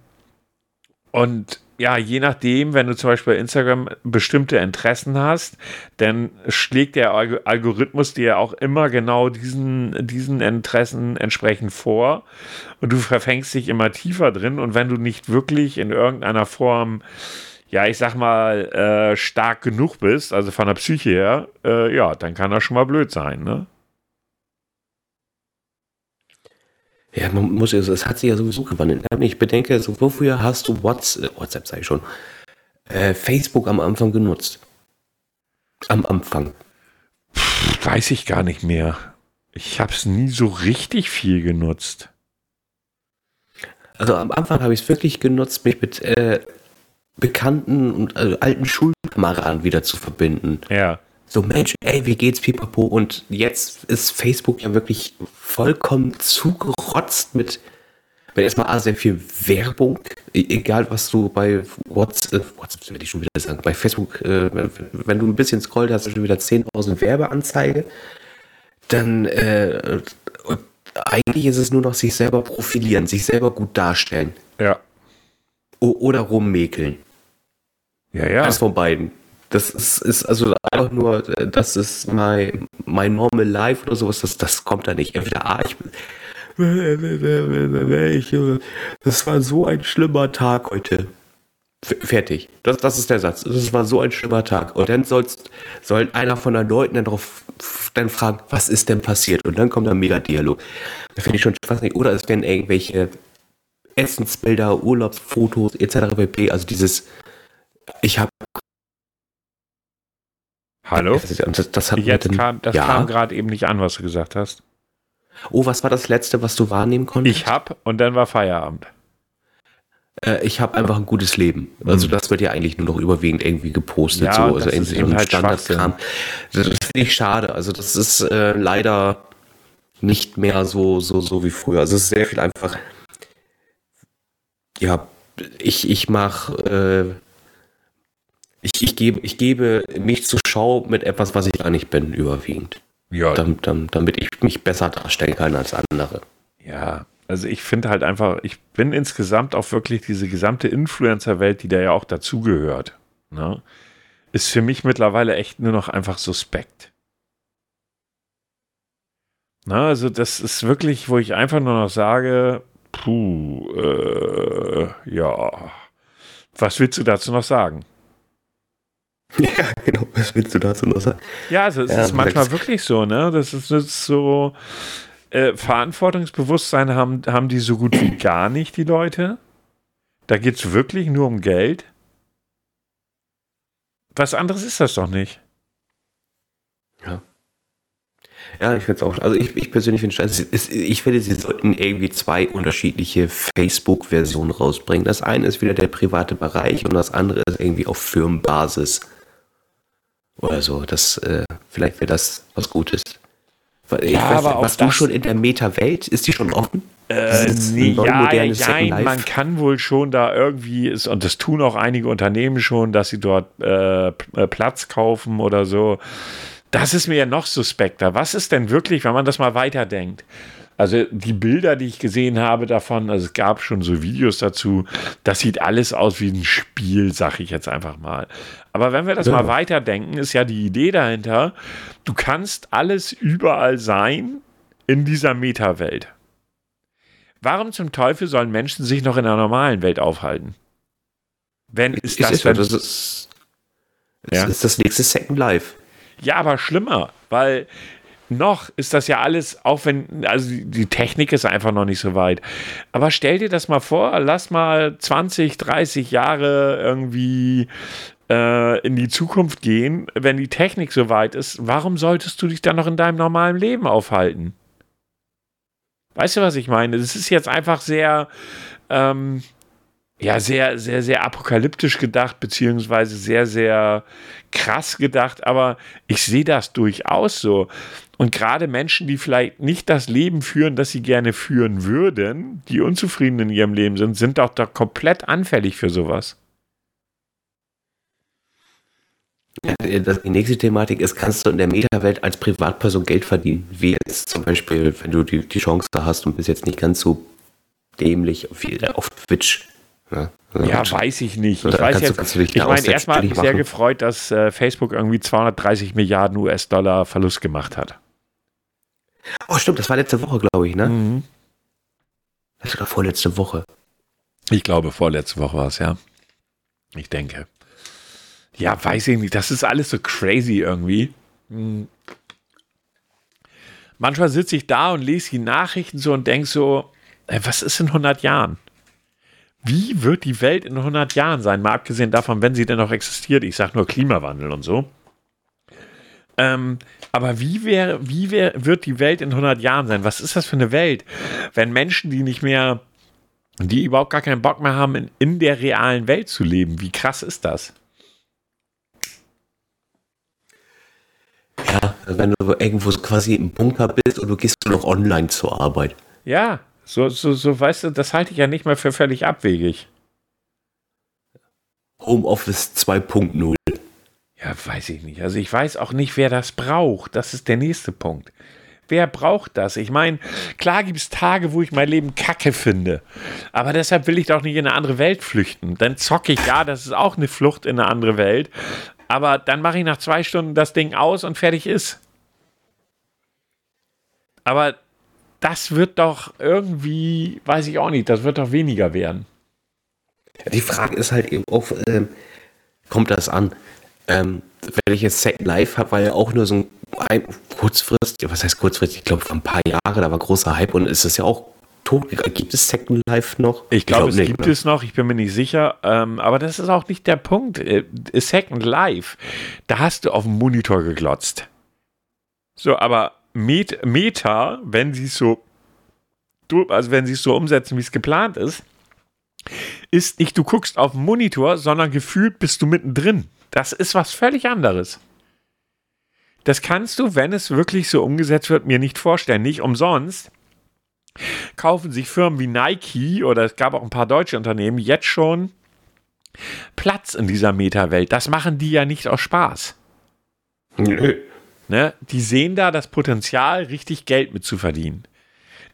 und ja, je nachdem, wenn du zum Beispiel bei Instagram bestimmte Interessen hast, dann schlägt der Algorithmus dir auch immer genau diesen, diesen Interessen entsprechend vor und du verfängst dich immer tiefer drin und wenn du nicht wirklich in irgendeiner Form, ja, ich sag mal, äh, stark genug bist, also von der Psyche her, äh, ja, dann kann das schon mal blöd sein, ne? Ja, man muss ja, es hat sich ja sowieso gewandelt. Ich bedenke, so wofür hast du WhatsApp, äh, WhatsApp sage ich schon, äh, Facebook am Anfang genutzt? Am Anfang. weiß ich gar nicht mehr. Ich habe es nie so richtig viel genutzt. Also am Anfang habe ich es wirklich genutzt, mich mit äh, Bekannten und äh, alten Schulkameraden wieder zu verbinden. Ja. So, Mensch, ey, wie geht's, pipapo? Und jetzt ist Facebook ja wirklich vollkommen zugerotzt mit, wenn erstmal A, sehr viel Werbung, e-, egal was du bei WhatsApp, äh, WhatsApp werde ich schon wieder sagen, bei Facebook, äh, wenn du ein bisschen scrollst, hast du schon wieder 10.000 Werbeanzeige, dann äh, eigentlich ist es nur noch sich selber profilieren, sich selber gut darstellen. Ja. O oder rummäkeln. Ja, ja. Eines von beiden. Das ist, ist, also einfach nur, das ist mein, mein normal life oder sowas, das, das kommt da nicht. Entweder, ah, ich, ich, das war so ein schlimmer Tag heute. Fertig. Das, das ist der Satz. Das war so ein schlimmer Tag. Und dann sollst, soll einer von den Leuten dann drauf dann fragen, was ist denn passiert? Und dann kommt ein Mega-Dialog. Da finde ich schon fast nicht. Oder es werden irgendwelche Essensbilder, Urlaubsfotos etc. pp. Also dieses, ich habe Hallo? Das, das, das Jetzt kam, das ja. kam gerade eben nicht an, was du gesagt hast. Oh, was war das letzte, was du wahrnehmen konntest? Ich hab und dann war Feierabend. Äh, ich habe einfach ein gutes Leben. Also das wird ja eigentlich nur noch überwiegend irgendwie gepostet. Ja, so. das Also ist irgendwie eben so halt Standardkram. Das finde ich schade. Also das ist äh, leider nicht mehr so, so, so wie früher. Also es ist sehr viel einfach. Ja, ich, ich mache, äh, ich, ich, gebe, ich gebe mich zur Schau mit etwas, was ich gar nicht bin, überwiegend. Ja, Damit, damit, damit ich mich besser darstellen kann als andere. Ja, also ich finde halt einfach, ich bin insgesamt auch wirklich diese gesamte Influencer-Welt, die da ja auch dazugehört, ne, ist für mich mittlerweile echt nur noch einfach suspekt. Na, also das ist wirklich, wo ich einfach nur noch sage, puh, äh, ja, was willst du dazu noch sagen? Ja, genau. Was willst du dazu noch sagen? Ja, also es Ja, ist manchmal wirklich so, ne? Das ist, das ist so, äh, Verantwortungsbewusstsein haben, haben die so gut wie gar nicht, die Leute. Da geht es wirklich nur um Geld. Was anderes ist das doch nicht. Ja, ich finde es auch. Also ich, ich persönlich finde es- ich finde, sie sollten irgendwie zwei unterschiedliche Facebook-Versionen rausbringen. Das eine ist wieder der private Bereich und das andere ist irgendwie auf Firmenbasis. Oder so. Das, äh, vielleicht wäre das was Gutes. Ich Ja, weiß, aber warst du schon in der Meta-Welt? Ist die schon offen? Äh, nee, ja, Life? man kann wohl schon da irgendwie, ist, und das tun auch einige Unternehmen schon, dass sie dort äh, äh, Platz kaufen oder so. Das ist mir ja noch suspekter. Was ist denn wirklich, wenn man das mal weiterdenkt? Also die Bilder, die ich gesehen habe davon, also es gab schon so Videos dazu, das sieht alles aus wie ein Spiel, sag ich jetzt einfach mal. Aber wenn wir das Ja. mal weiterdenken, ist ja die Idee dahinter, du kannst alles überall sein in dieser Meta-Welt. Warum zum Teufel sollen Menschen sich noch in der normalen Welt aufhalten? Wenn ist das, ist ja, denn, das ist, das Ja. ist das nächste Second Life. ja, aber schlimmer, weil noch ist das ja alles, auch wenn, also die- Technik ist einfach noch nicht so weit. Aber stell dir das mal vor, lass mal 20, 30 Jahre irgendwie äh, in die Zukunft gehen, wenn die Technik so weit ist, warum solltest du dich dann noch in deinem normalen Leben aufhalten? Weißt du, was ich meine? Das ist jetzt einfach sehr, ähm, ja, sehr, sehr, sehr apokalyptisch gedacht, beziehungsweise sehr, sehr krass gedacht, aber ich sehe das durchaus so. Und gerade Menschen, die vielleicht nicht das Leben führen, das sie gerne führen würden, die unzufrieden in ihrem Leben sind, sind doch da komplett anfällig für sowas. Ja, das- Die nächste Thematik ist, kannst du in der Meta-Welt als Privatperson Geld verdienen? Wie jetzt zum Beispiel, wenn du die, die Chance hast und bist jetzt nicht ganz so dämlich wie auf Twitch. Ja, Ja, weiß ich nicht. Ich weiß jetzt, du ich meine, erstmal hat selbstständig mich sehr gefreut, dass äh, Facebook irgendwie 230 Milliarden US-Dollar Verlust gemacht hat. Oh, stimmt, das war letzte Woche, glaube ich, ne? Mhm. Das war vorletzte Woche. Ich glaube, vorletzte Woche war es, ja. Ich denke. Ja, weiß ich nicht. Das ist alles so crazy irgendwie. Hm. Manchmal sitze ich da und lese die Nachrichten so und denke so, ey, was ist in 100 Jahren? Wie wird die Welt in 100 Jahren sein? Mal abgesehen davon, wenn sie denn noch existiert. Ich sage nur Klimawandel und so. Ähm, aber wie, wär, wie wär, wird die Welt in 100 Jahren sein? Was ist das für eine Welt? Wenn Menschen, die nicht mehr die überhaupt gar keinen Bock mehr haben, in, in der realen Welt zu leben. Wie krass ist das? Ja, wenn du irgendwo quasi im Bunker bist und du gehst nur noch online zur Arbeit. Ja, so, so, so, weißt du, das halte ich ja nicht mehr für völlig abwegig. Homeoffice 2.0. Ja, weiß ich nicht. Also ich weiß auch nicht, wer das braucht. Das ist der nächste Punkt. Wer braucht das? Ich meine, klar gibt es Tage, wo ich mein Leben kacke finde. Aber deshalb will ich doch nicht in eine andere Welt flüchten. Dann zocke ich, ja, das ist auch eine Flucht in eine andere Welt. Aber dann mache ich nach zwei Stunden das Ding aus und fertig ist. Aber das wird doch irgendwie, weiß ich auch nicht, das wird doch weniger werden. Die Frage ist halt eben auch, ähm, kommt das an? Ähm, wenn ich jetzt Second Life habe, war ja auch nur so ein, ein kurzfristig, was heißt kurzfristig, ich glaube vor ein paar Jahren, da war großer Hype und ist es ja auch tot. Gibt es Second Life noch? Ich glaube, es nicht, gibt ne? es noch, ich bin mir nicht sicher. Ähm, aber das ist auch nicht der Punkt. Äh, Second Life, da hast du auf dem Monitor geglotzt. So, aber Met Meta, wenn sie so, also wenn sie es so umsetzen, wie es geplant ist, ist nicht, du guckst auf den Monitor, sondern gefühlt bist du mittendrin. Das ist was völlig anderes. Das kannst du, wenn es wirklich so umgesetzt wird, mir nicht vorstellen. Nicht umsonst kaufen sich Firmen wie Nike oder es gab auch ein paar deutsche Unternehmen jetzt schon Platz in dieser Meta-Welt. Das machen die ja nicht aus Spaß. Nö. Ne? Die sehen da das Potenzial, richtig Geld mit zu verdienen.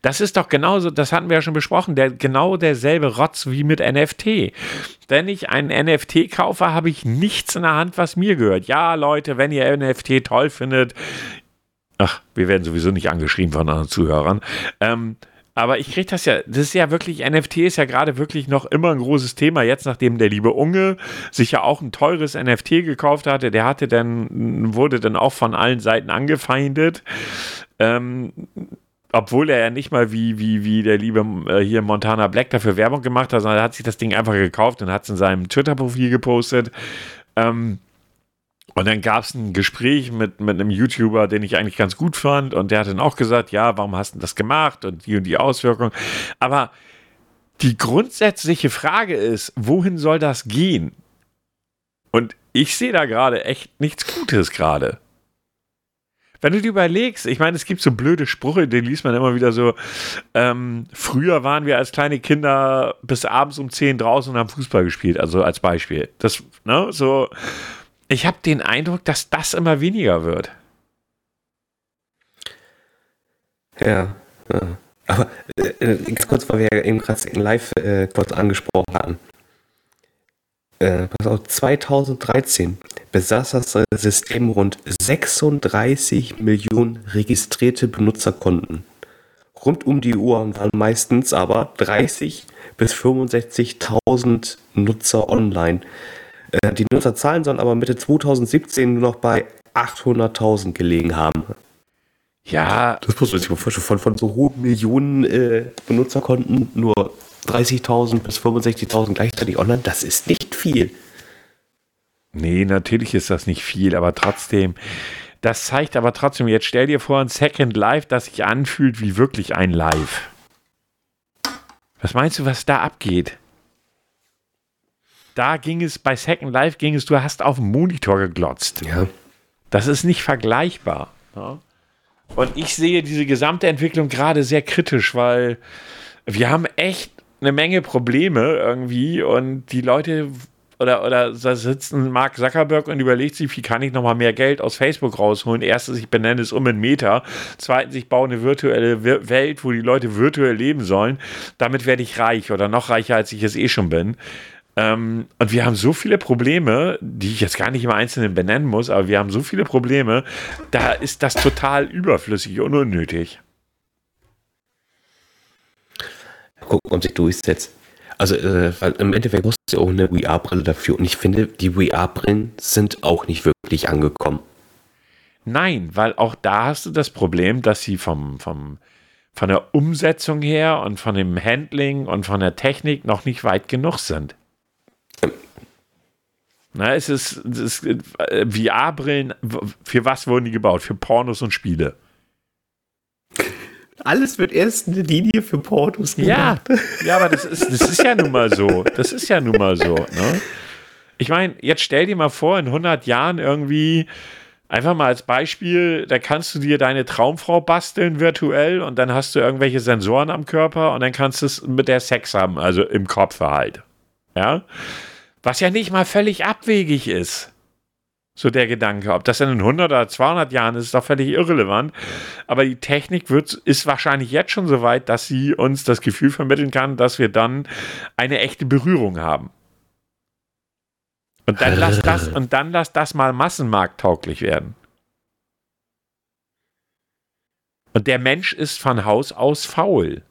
Das ist doch genauso, das hatten wir ja schon besprochen, der, genau derselbe Rotz wie mit NFT. Wenn ich einen NFT kaufe, habe ich nichts in der Hand, was mir gehört. Ja, Leute, wenn ihr NFT toll findet, ach, wir werden sowieso nicht angeschrieben von anderen Zuhörern, ähm, aber ich kriege das ja, das ist ja wirklich, NFT ist ja gerade wirklich noch immer ein großes Thema. Jetzt, nachdem der liebe Unge sich ja auch ein teures NFT gekauft hatte, der hatte dann, wurde dann auch von allen Seiten angefeindet. Ähm, obwohl er ja nicht mal wie, wie, wie der liebe äh, hier Montana Black dafür Werbung gemacht hat, sondern er hat sich das Ding einfach gekauft und hat es in seinem Twitter-Profil gepostet. Ähm, und dann gab es ein Gespräch mit, mit einem YouTuber, den ich eigentlich ganz gut fand. Und der hat dann auch gesagt, ja, warum hast du das gemacht und die und die Auswirkungen. Aber die grundsätzliche Frage ist, wohin soll das gehen? Und ich sehe da gerade echt nichts Gutes gerade. Wenn du dir überlegst, ich meine, es gibt so blöde Sprüche, die liest man immer wieder so. Ähm, früher waren wir als kleine Kinder bis abends um 10 draußen und haben Fußball gespielt, also als Beispiel. Das, ne, so ich habe den Eindruck, dass das immer weniger wird. Ja, ja. aber äh, äh kurz, weil wir ja eben gerade live äh, kurz angesprochen hatten. Äh, pass auf, 2013 besaß das System rund 36 Millionen registrierte Benutzerkonten. Rund um die Uhr waren meistens aber 30 bis 65.000 Nutzer online. Äh, die Nutzerzahlen sollen aber Mitte 2017 nur noch bei 800.000 gelegen haben. Ja. Das muss man sich mal vorstellen. Von, von so hohen Millionen äh, Benutzerkonten nur 30.000 bis 65.000 gleichzeitig online, das ist nicht viel. Nee, natürlich ist das nicht viel, aber trotzdem, das zeigt aber trotzdem, jetzt stell dir vor, ein Second Life, das sich anfühlt wie wirklich ein Live. Was meinst du, was da abgeht? Da ging es, bei Second Life ging es, du hast auf den Monitor geglotzt. Ja. Das ist nicht vergleichbar. Ja. Und ich sehe diese gesamte Entwicklung gerade sehr kritisch, weil wir haben echt eine Menge Probleme irgendwie und die Leute oder, oder da sitzt ein Mark Zuckerberg und überlegt sich, wie kann ich nochmal mehr Geld aus Facebook rausholen? Erstens, ich benenne es um in Meta. Zweitens, ich baue eine virtuelle Welt, wo die Leute virtuell leben sollen. Damit werde ich reich oder noch reicher, als ich es eh schon bin. Ähm, und wir haben so viele Probleme, die ich jetzt gar nicht im Einzelnen benennen muss, aber wir haben so viele Probleme, da ist das total überflüssig und unnötig. Gucken, ob sich durchsetzt. Also, äh, im Endeffekt brauchst du auch eine VR-Brille dafür. Und ich finde, die VR-Brillen sind auch nicht wirklich angekommen. Nein, weil auch da hast du das Problem, dass sie vom, vom, von der Umsetzung her und von dem Handling und von der Technik noch nicht weit genug sind. Na, es ist, ist äh, VR-Brillen, für was wurden die gebaut? Für Pornos und Spiele. Alles wird erst eine Linie für Pornos gemacht. Ja, ja aber das ist, das ist ja nun mal so. Das ist ja nun mal so. Ne? Ich meine, jetzt stell dir mal vor, in 100 Jahren irgendwie, einfach mal als Beispiel, da kannst du dir deine Traumfrau basteln virtuell und dann hast du irgendwelche Sensoren am Körper und dann kannst du es mit der Sex haben, also im Kopf halt. Ja. Was ja nicht mal völlig abwegig ist. So der Gedanke. Ob das in 100 oder 200 Jahren ist, ist doch völlig irrelevant. Aber die Technik wird, ist wahrscheinlich jetzt schon so weit, dass sie uns das Gefühl vermitteln kann, dass wir dann eine echte Berührung haben. Und dann lass das, und dann lass das mal massenmarkttauglich werden. Und der Mensch ist von Haus aus faul.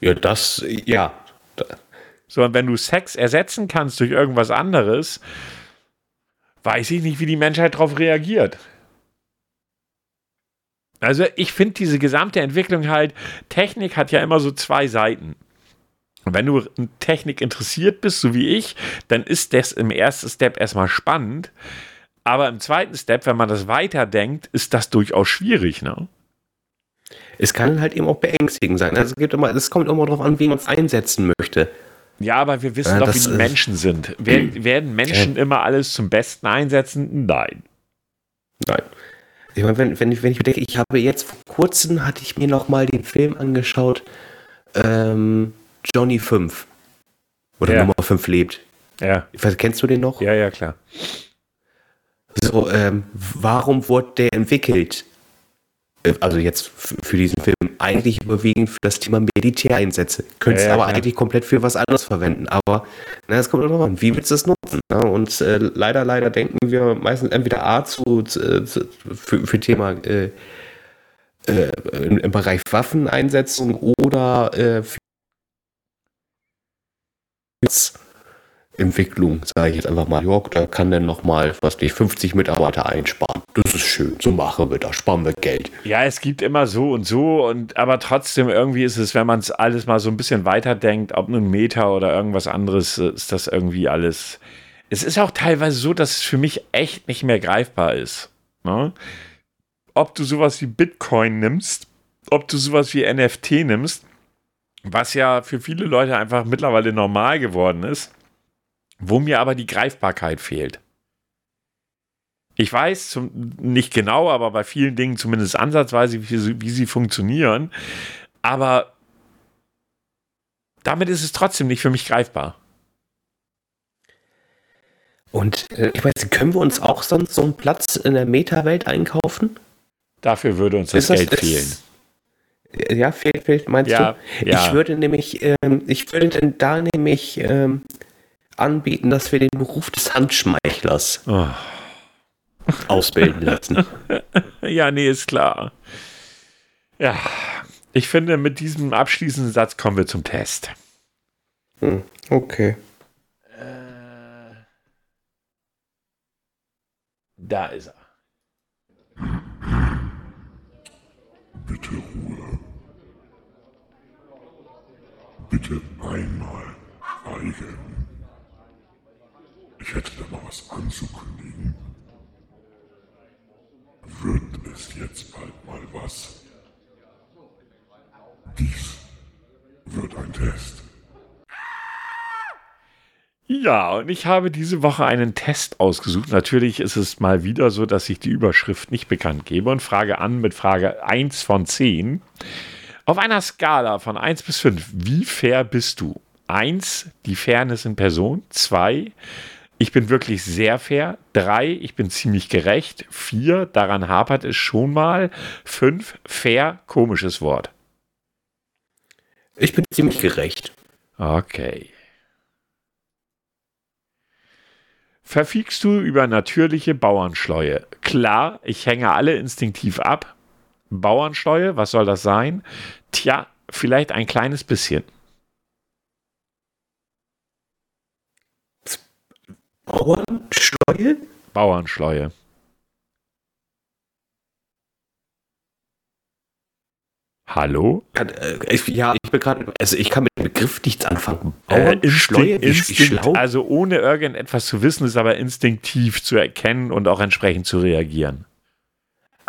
Ja, das, ja. Sondern wenn du Sex ersetzen kannst durch irgendwas anderes, weiß ich nicht, wie die Menschheit darauf reagiert. Also ich finde diese gesamte Entwicklung halt, Technik hat ja immer so zwei Seiten. Und wenn du in Technik interessiert bist, so wie ich, dann ist das im ersten Step erstmal spannend. Aber im zweiten Step, wenn man das weiterdenkt, ist das durchaus schwierig, ne? es kann halt eben auch beängstigend sein. Also es, gibt immer, es kommt immer darauf an, wie man es einsetzen möchte. Ja, aber wir wissen ja, doch, wie die Menschen sind. Werden, werden Menschen ja. immer alles zum Besten einsetzen? Nein. Nein. Ich meine, wenn, wenn, ich, wenn ich bedenke, ich habe jetzt vor kurzem, hatte ich mir noch mal den Film angeschaut, ähm, Johnny 5. Oder ja. Nummer 5 lebt. Ja. Weiß, kennst du den noch? Ja, ja, klar. So, ähm, warum wurde der entwickelt? Äh, also jetzt für diesen Film eigentlich überwiegend für das Thema Militäreinsätze. Könntest ja, ja, aber klar. eigentlich komplett für was anderes verwenden. Aber es kommt immer an, wie willst du es nutzen? Ne? Und äh, leider, leider denken wir meistens entweder A zu, zu für, für Thema äh, äh, im Bereich Waffeneinsetzung oder äh, für Entwicklung, sage ich jetzt einfach mal, York, da kann dann nochmal, was nicht, 50 Mitarbeiter einsparen. Das ist schön, so machen wir, da sparen wir Geld. Ja, es gibt immer so und so, und aber trotzdem irgendwie ist es, wenn man es alles mal so ein bisschen weiterdenkt, ob nun Meta oder irgendwas anderes, ist das irgendwie alles. Es ist auch teilweise so, dass es für mich echt nicht mehr greifbar ist. Ne? Ob du sowas wie Bitcoin nimmst, ob du sowas wie NFT nimmst, was ja für viele Leute einfach mittlerweile normal geworden ist wo mir aber die Greifbarkeit fehlt. Ich weiß zum, nicht genau, aber bei vielen Dingen zumindest ansatzweise, wie sie, wie sie funktionieren. Aber damit ist es trotzdem nicht für mich greifbar. Und äh, ich weiß, können wir uns auch sonst so einen Platz in der Meta-Welt einkaufen? Dafür würde uns das, das Geld fehlen. Ja, fehlt, fehlt meinst ja, du? Ja. Ich würde nämlich, ähm, ich würde denn da nämlich ähm, anbieten, dass wir den Beruf des Handschmeichlers oh. ausbilden lassen. ja, nee, ist klar. Ja, ich finde, mit diesem abschließenden Satz kommen wir zum Test. Hm, okay. Äh, da ist er. Bitte Ruhe. Bitte einmal schweigen. Ich hätte da mal was anzukündigen. Wird es jetzt bald mal was? Dies wird ein Test. Ja, und ich habe diese Woche einen Test ausgesucht. Natürlich ist es mal wieder so, dass ich die Überschrift nicht bekannt gebe und frage an mit Frage 1 von 10. Auf einer Skala von 1 bis 5, wie fair bist du? 1, die Fairness in Person. 2, ich bin wirklich sehr fair. Drei, ich bin ziemlich gerecht. Vier, daran hapert es schon mal. Fünf, fair, komisches Wort. Ich bin ziemlich gerecht. Okay. Verfügst du über natürliche Bauernschleue? Klar, ich hänge alle instinktiv ab. Bauernschleue, was soll das sein? Tja, vielleicht ein kleines bisschen. Bauernschleue? Bauernschleue. Hallo? Äh, ja, ich bin gerade, also ich kann mit dem Begriff nichts anfangen. Äh, Bauernschleue, äh, Instinkt, Instinkt, also ohne irgendetwas zu wissen, ist aber instinktiv zu erkennen und auch entsprechend zu reagieren.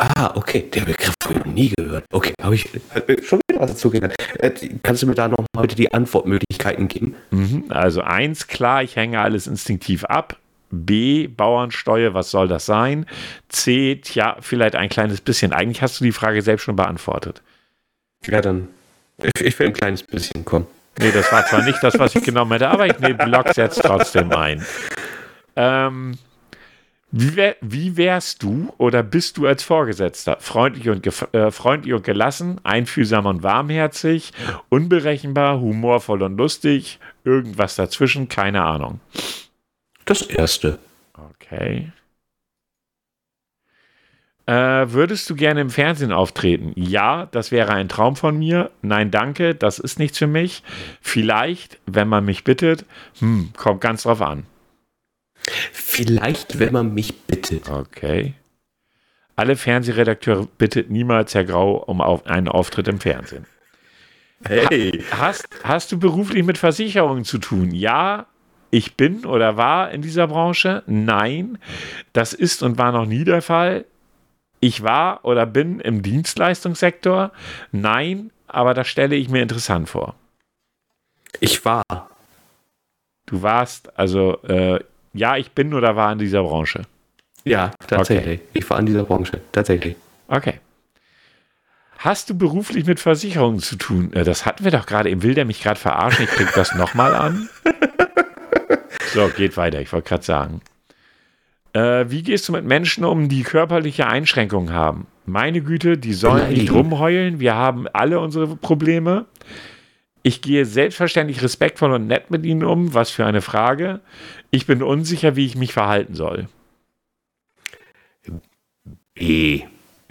Ah, okay, der Begriff habe ich noch nie gehört. Okay, habe ich äh, schon wieder was dazu gehört. Äh, kannst du mir da noch mal bitte die Antwortmöglichkeiten geben? Mhm, also eins, klar, ich hänge alles instinktiv ab. B, Bauernsteuer, was soll das sein? C, tja, vielleicht ein kleines bisschen. Eigentlich hast du die Frage selbst schon beantwortet. Ja, dann. Ich, ich will ein kleines bisschen kommen. Nee, das war zwar nicht das, was ich genommen hätte, aber ich nehme Blogs jetzt trotzdem ein. Ähm, wie, wär, wie, wärst du oder bist du als Vorgesetzter? Freundlich und, äh, freundlich und gelassen, einfühlsam und warmherzig, unberechenbar, humorvoll und lustig, irgendwas dazwischen, keine Ahnung. Das erste. Okay. Äh, würdest du gerne im Fernsehen auftreten? Ja, das wäre ein Traum von mir. Nein, danke, das ist nichts für mich. Vielleicht, wenn man mich bittet, hm, kommt ganz drauf an. Vielleicht, wenn man mich bittet. Okay. Alle Fernsehredakteure bittet niemals Herr Grau um auf einen Auftritt im Fernsehen. Hey. Hast, hast du beruflich mit Versicherungen zu tun? Ja, ich bin oder war in dieser Branche? Nein, das ist und war noch nie der Fall. ich war oder bin im Dienstleistungssektor. Nein, aber das stelle ich mir interessant vor. Ich war. Du warst, also, äh, ja, ich bin oder war in dieser Branche. Ja, tatsächlich. Okay. Ich war in dieser Branche, tatsächlich. Okay. Hast du beruflich mit Versicherungen zu tun? Äh, das hatten wir doch gerade. Will der mich gerade verarschen? Ich krieg das nochmal an. So, geht weiter. Ich wollte gerade sagen. Äh, wie gehst du mit Menschen um, die körperliche Einschränkungen haben? Meine Güte, die sollen nicht rumheulen. Wir haben alle unsere Probleme. Ich gehe selbstverständlich respektvoll und nett mit ihnen um. Was für eine Frage. Ich bin unsicher, wie ich mich verhalten soll. B.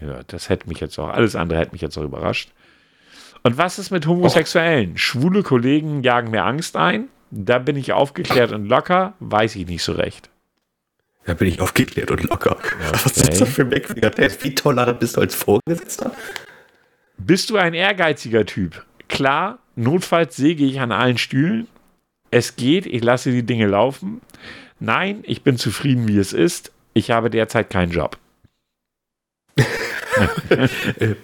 Ja, das hätte mich jetzt auch, alles andere hätte mich jetzt auch überrascht. Und was ist mit Homosexuellen? Och. Schwule Kollegen jagen mir Angst ein. Da bin ich aufgeklärt und locker, weiß ich nicht so recht. Da bin ich aufgeklärt und locker. Okay. Was ist das für ein merkwürdiger Test? Wie tolerant bist du als Vorgesetzter? Bist du ein ehrgeiziger Typ? Klar, notfalls säge ich an allen Stühlen. Es geht, ich lasse die Dinge laufen. Nein, ich bin zufrieden, wie es ist. Ich habe derzeit keinen Job.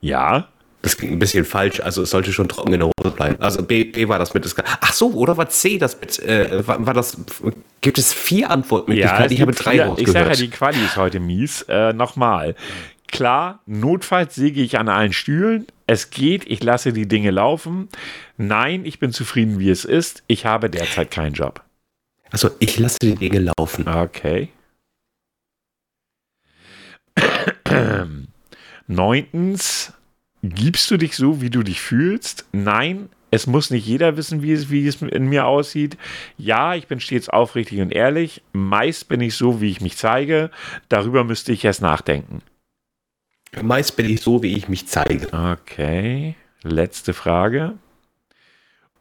ja. Das klingt ein bisschen falsch, also es sollte schon trocken in der Hose bleiben. Also B, B war das mit. Das, ach so, oder war C das mit? Äh, war, war, das? Gibt es vier Antwortmöglichkeiten? Ja, ich habe drei vier, Ich sage ja, die Quali ist heute mies. Äh, Nochmal. Klar, notfalls säge ich an allen Stühlen. Es geht, ich lasse die Dinge laufen. Nein, ich bin zufrieden, wie es ist. Ich habe derzeit keinen Job. Also ich lasse die Dinge laufen. Okay. Neuntens, gibst du dich so, wie du dich fühlst? Nein, es muss nicht jeder wissen, wie es, wie es in mir aussieht. Ja, ich bin stets aufrichtig und ehrlich. Meist bin ich so, wie ich mich zeige. Darüber müsste ich erst nachdenken. Meist bin ich so, wie ich mich zeige. Okay. Letzte Frage.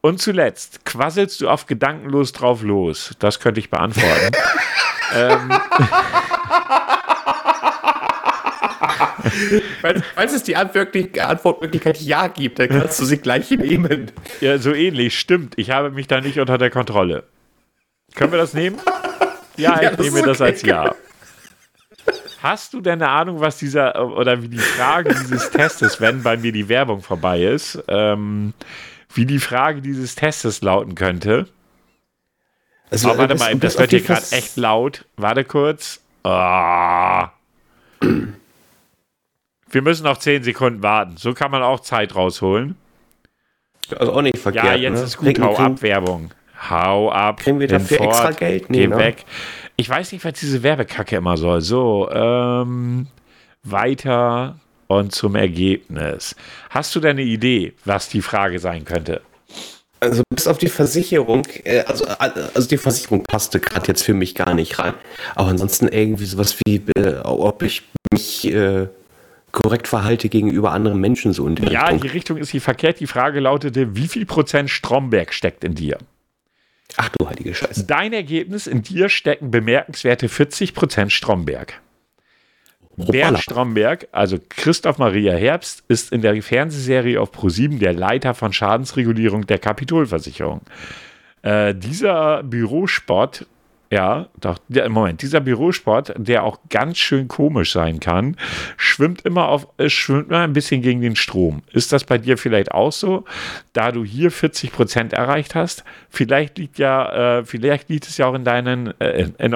Und zuletzt, quasselst du auf gedankenlos drauf los? Das könnte ich beantworten. ähm. falls, falls, es die Antwortmöglichkeit Ja gibt, dann kannst du sie gleich nehmen. Ja, so ähnlich, stimmt. Ich habe mich da nicht unter der Kontrolle. Können wir das nehmen? Ja, ja ich nehme okay. das als Ja. Hast du denn eine Ahnung, was dieser oder wie die Frage dieses Testes, wenn bei mir die Werbung vorbei ist, ähm, wie die Frage dieses Testes lauten könnte. Also, oh, warte mal, das wird hier gerade echt laut. Warte kurz. Oh. Wir müssen noch 10 Sekunden warten. So kann man auch Zeit rausholen. Also auch nicht verkehrt. Ja, jetzt ne? ist gut. Hau ab, Werbung. Hau ab. Kriegen wir dafür fort, extra Geld? Nee, Geh ne? weg. Ich weiß nicht, was diese Werbekacke immer soll. So, ähm, weiter und zum Ergebnis. Hast du denn eine Idee, was die Frage sein könnte? Also bis auf die Versicherung, äh, also, also die Versicherung passte gerade jetzt für mich gar nicht rein. Aber ansonsten irgendwie sowas wie, äh, ob ich mich äh, korrekt verhalte gegenüber anderen Menschen so in der Ja, Richtung. die Richtung ist hier verkehrt. Die Frage lautete, wie viel Prozent Stromberg steckt in dir? Ach du heilige Scheiße. Dein Ergebnis, in dir stecken bemerkenswerte 40 Prozent Stromberg. Bernd Stromberg, also Christoph Maria Herbst, ist in der Fernsehserie auf ProSieben der Leiter von Schadensregulierung der Kapitolversicherung. Äh, dieser Bürosport, ja, doch, der, Moment, dieser Bürosport, der auch ganz schön komisch sein kann, schwimmt immer auf, äh, schwimmt immer ein bisschen gegen den Strom. Ist das bei dir vielleicht auch so, da du hier 40 Prozent erreicht hast? Vielleicht liegt ja, äh, vielleicht liegt es ja auch in deinen, äh, in, in,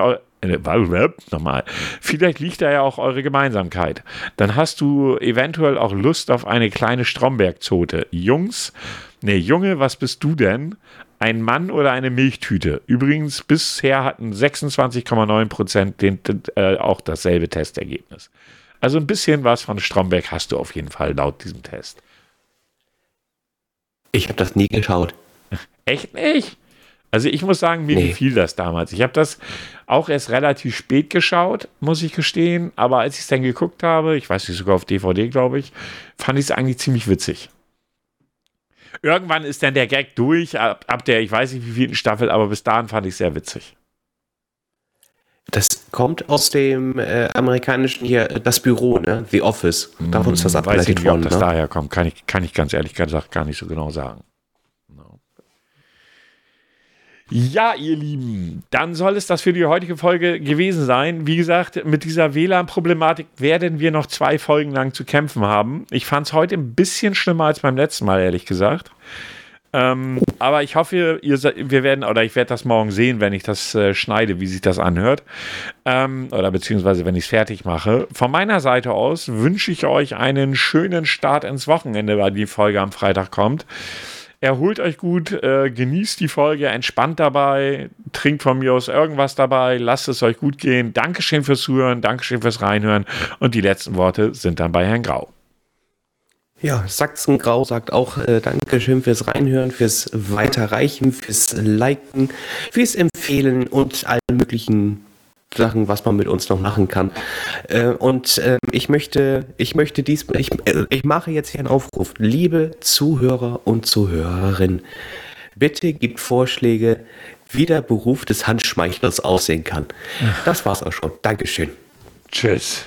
nochmal, vielleicht liegt da ja auch eure Gemeinsamkeit. Dann hast du eventuell auch Lust auf eine kleine Stromberg-Zote. Jungs, nee, Junge, was bist du denn? Ein Mann oder eine Milchtüte? Übrigens, bisher hatten 26,9 Prozent äh, auch dasselbe Testergebnis. Also ein bisschen was von Stromberg hast du auf jeden Fall laut diesem Test. Ich habe das nie geschaut. Echt nicht? Also ich muss sagen, mir nee. gefiel das damals. Ich habe das auch erst relativ spät geschaut, muss ich gestehen. Aber als ich es dann geguckt habe, ich weiß nicht, sogar auf DVD, glaube ich, fand ich es eigentlich ziemlich witzig. Irgendwann ist dann der Gag durch, ab, ab der, ich weiß nicht wie vielen Staffel, aber bis dahin fand ich es sehr witzig. Das kommt aus dem äh, amerikanischen hier, das Büro, ne? The Office. Davon ist das abgeleitet hm, worden. Ob das ne? daher kommt, kann ich, kann ich ganz ehrlich gesagt gar nicht so genau sagen. Ja, ihr Lieben, dann soll es das für die heutige Folge gewesen sein. Wie gesagt, mit dieser WLAN-Problematik werden wir noch zwei Folgen lang zu kämpfen haben. Ich fand es heute ein bisschen schlimmer als beim letzten Mal, ehrlich gesagt. Ähm, aber ich hoffe, ihr, wir werden, oder ich werde das morgen sehen, wenn ich das äh, schneide, wie sich das anhört. Ähm, oder beziehungsweise, wenn ich es fertig mache. Von meiner Seite aus wünsche ich euch einen schönen Start ins Wochenende, weil die Folge am Freitag kommt. Erholt euch gut, äh, genießt die Folge, entspannt dabei, trinkt von mir aus irgendwas dabei, lasst es euch gut gehen. Dankeschön fürs Zuhören, Dankeschön fürs Reinhören und die letzten Worte sind dann bei Herrn Grau. Ja, Sachsen Grau sagt auch äh, Dankeschön fürs Reinhören, fürs Weiterreichen, fürs Liken, fürs Empfehlen und allen möglichen Sachen, was man mit uns noch machen kann. Äh, und äh, ich möchte, ich möchte dies, ich, äh, ich mache jetzt hier einen Aufruf. Liebe Zuhörer und Zuhörerinnen, bitte gibt Vorschläge, wie der Beruf des Handschmeichlers aussehen kann. Das war's auch schon. Dankeschön. Tschüss.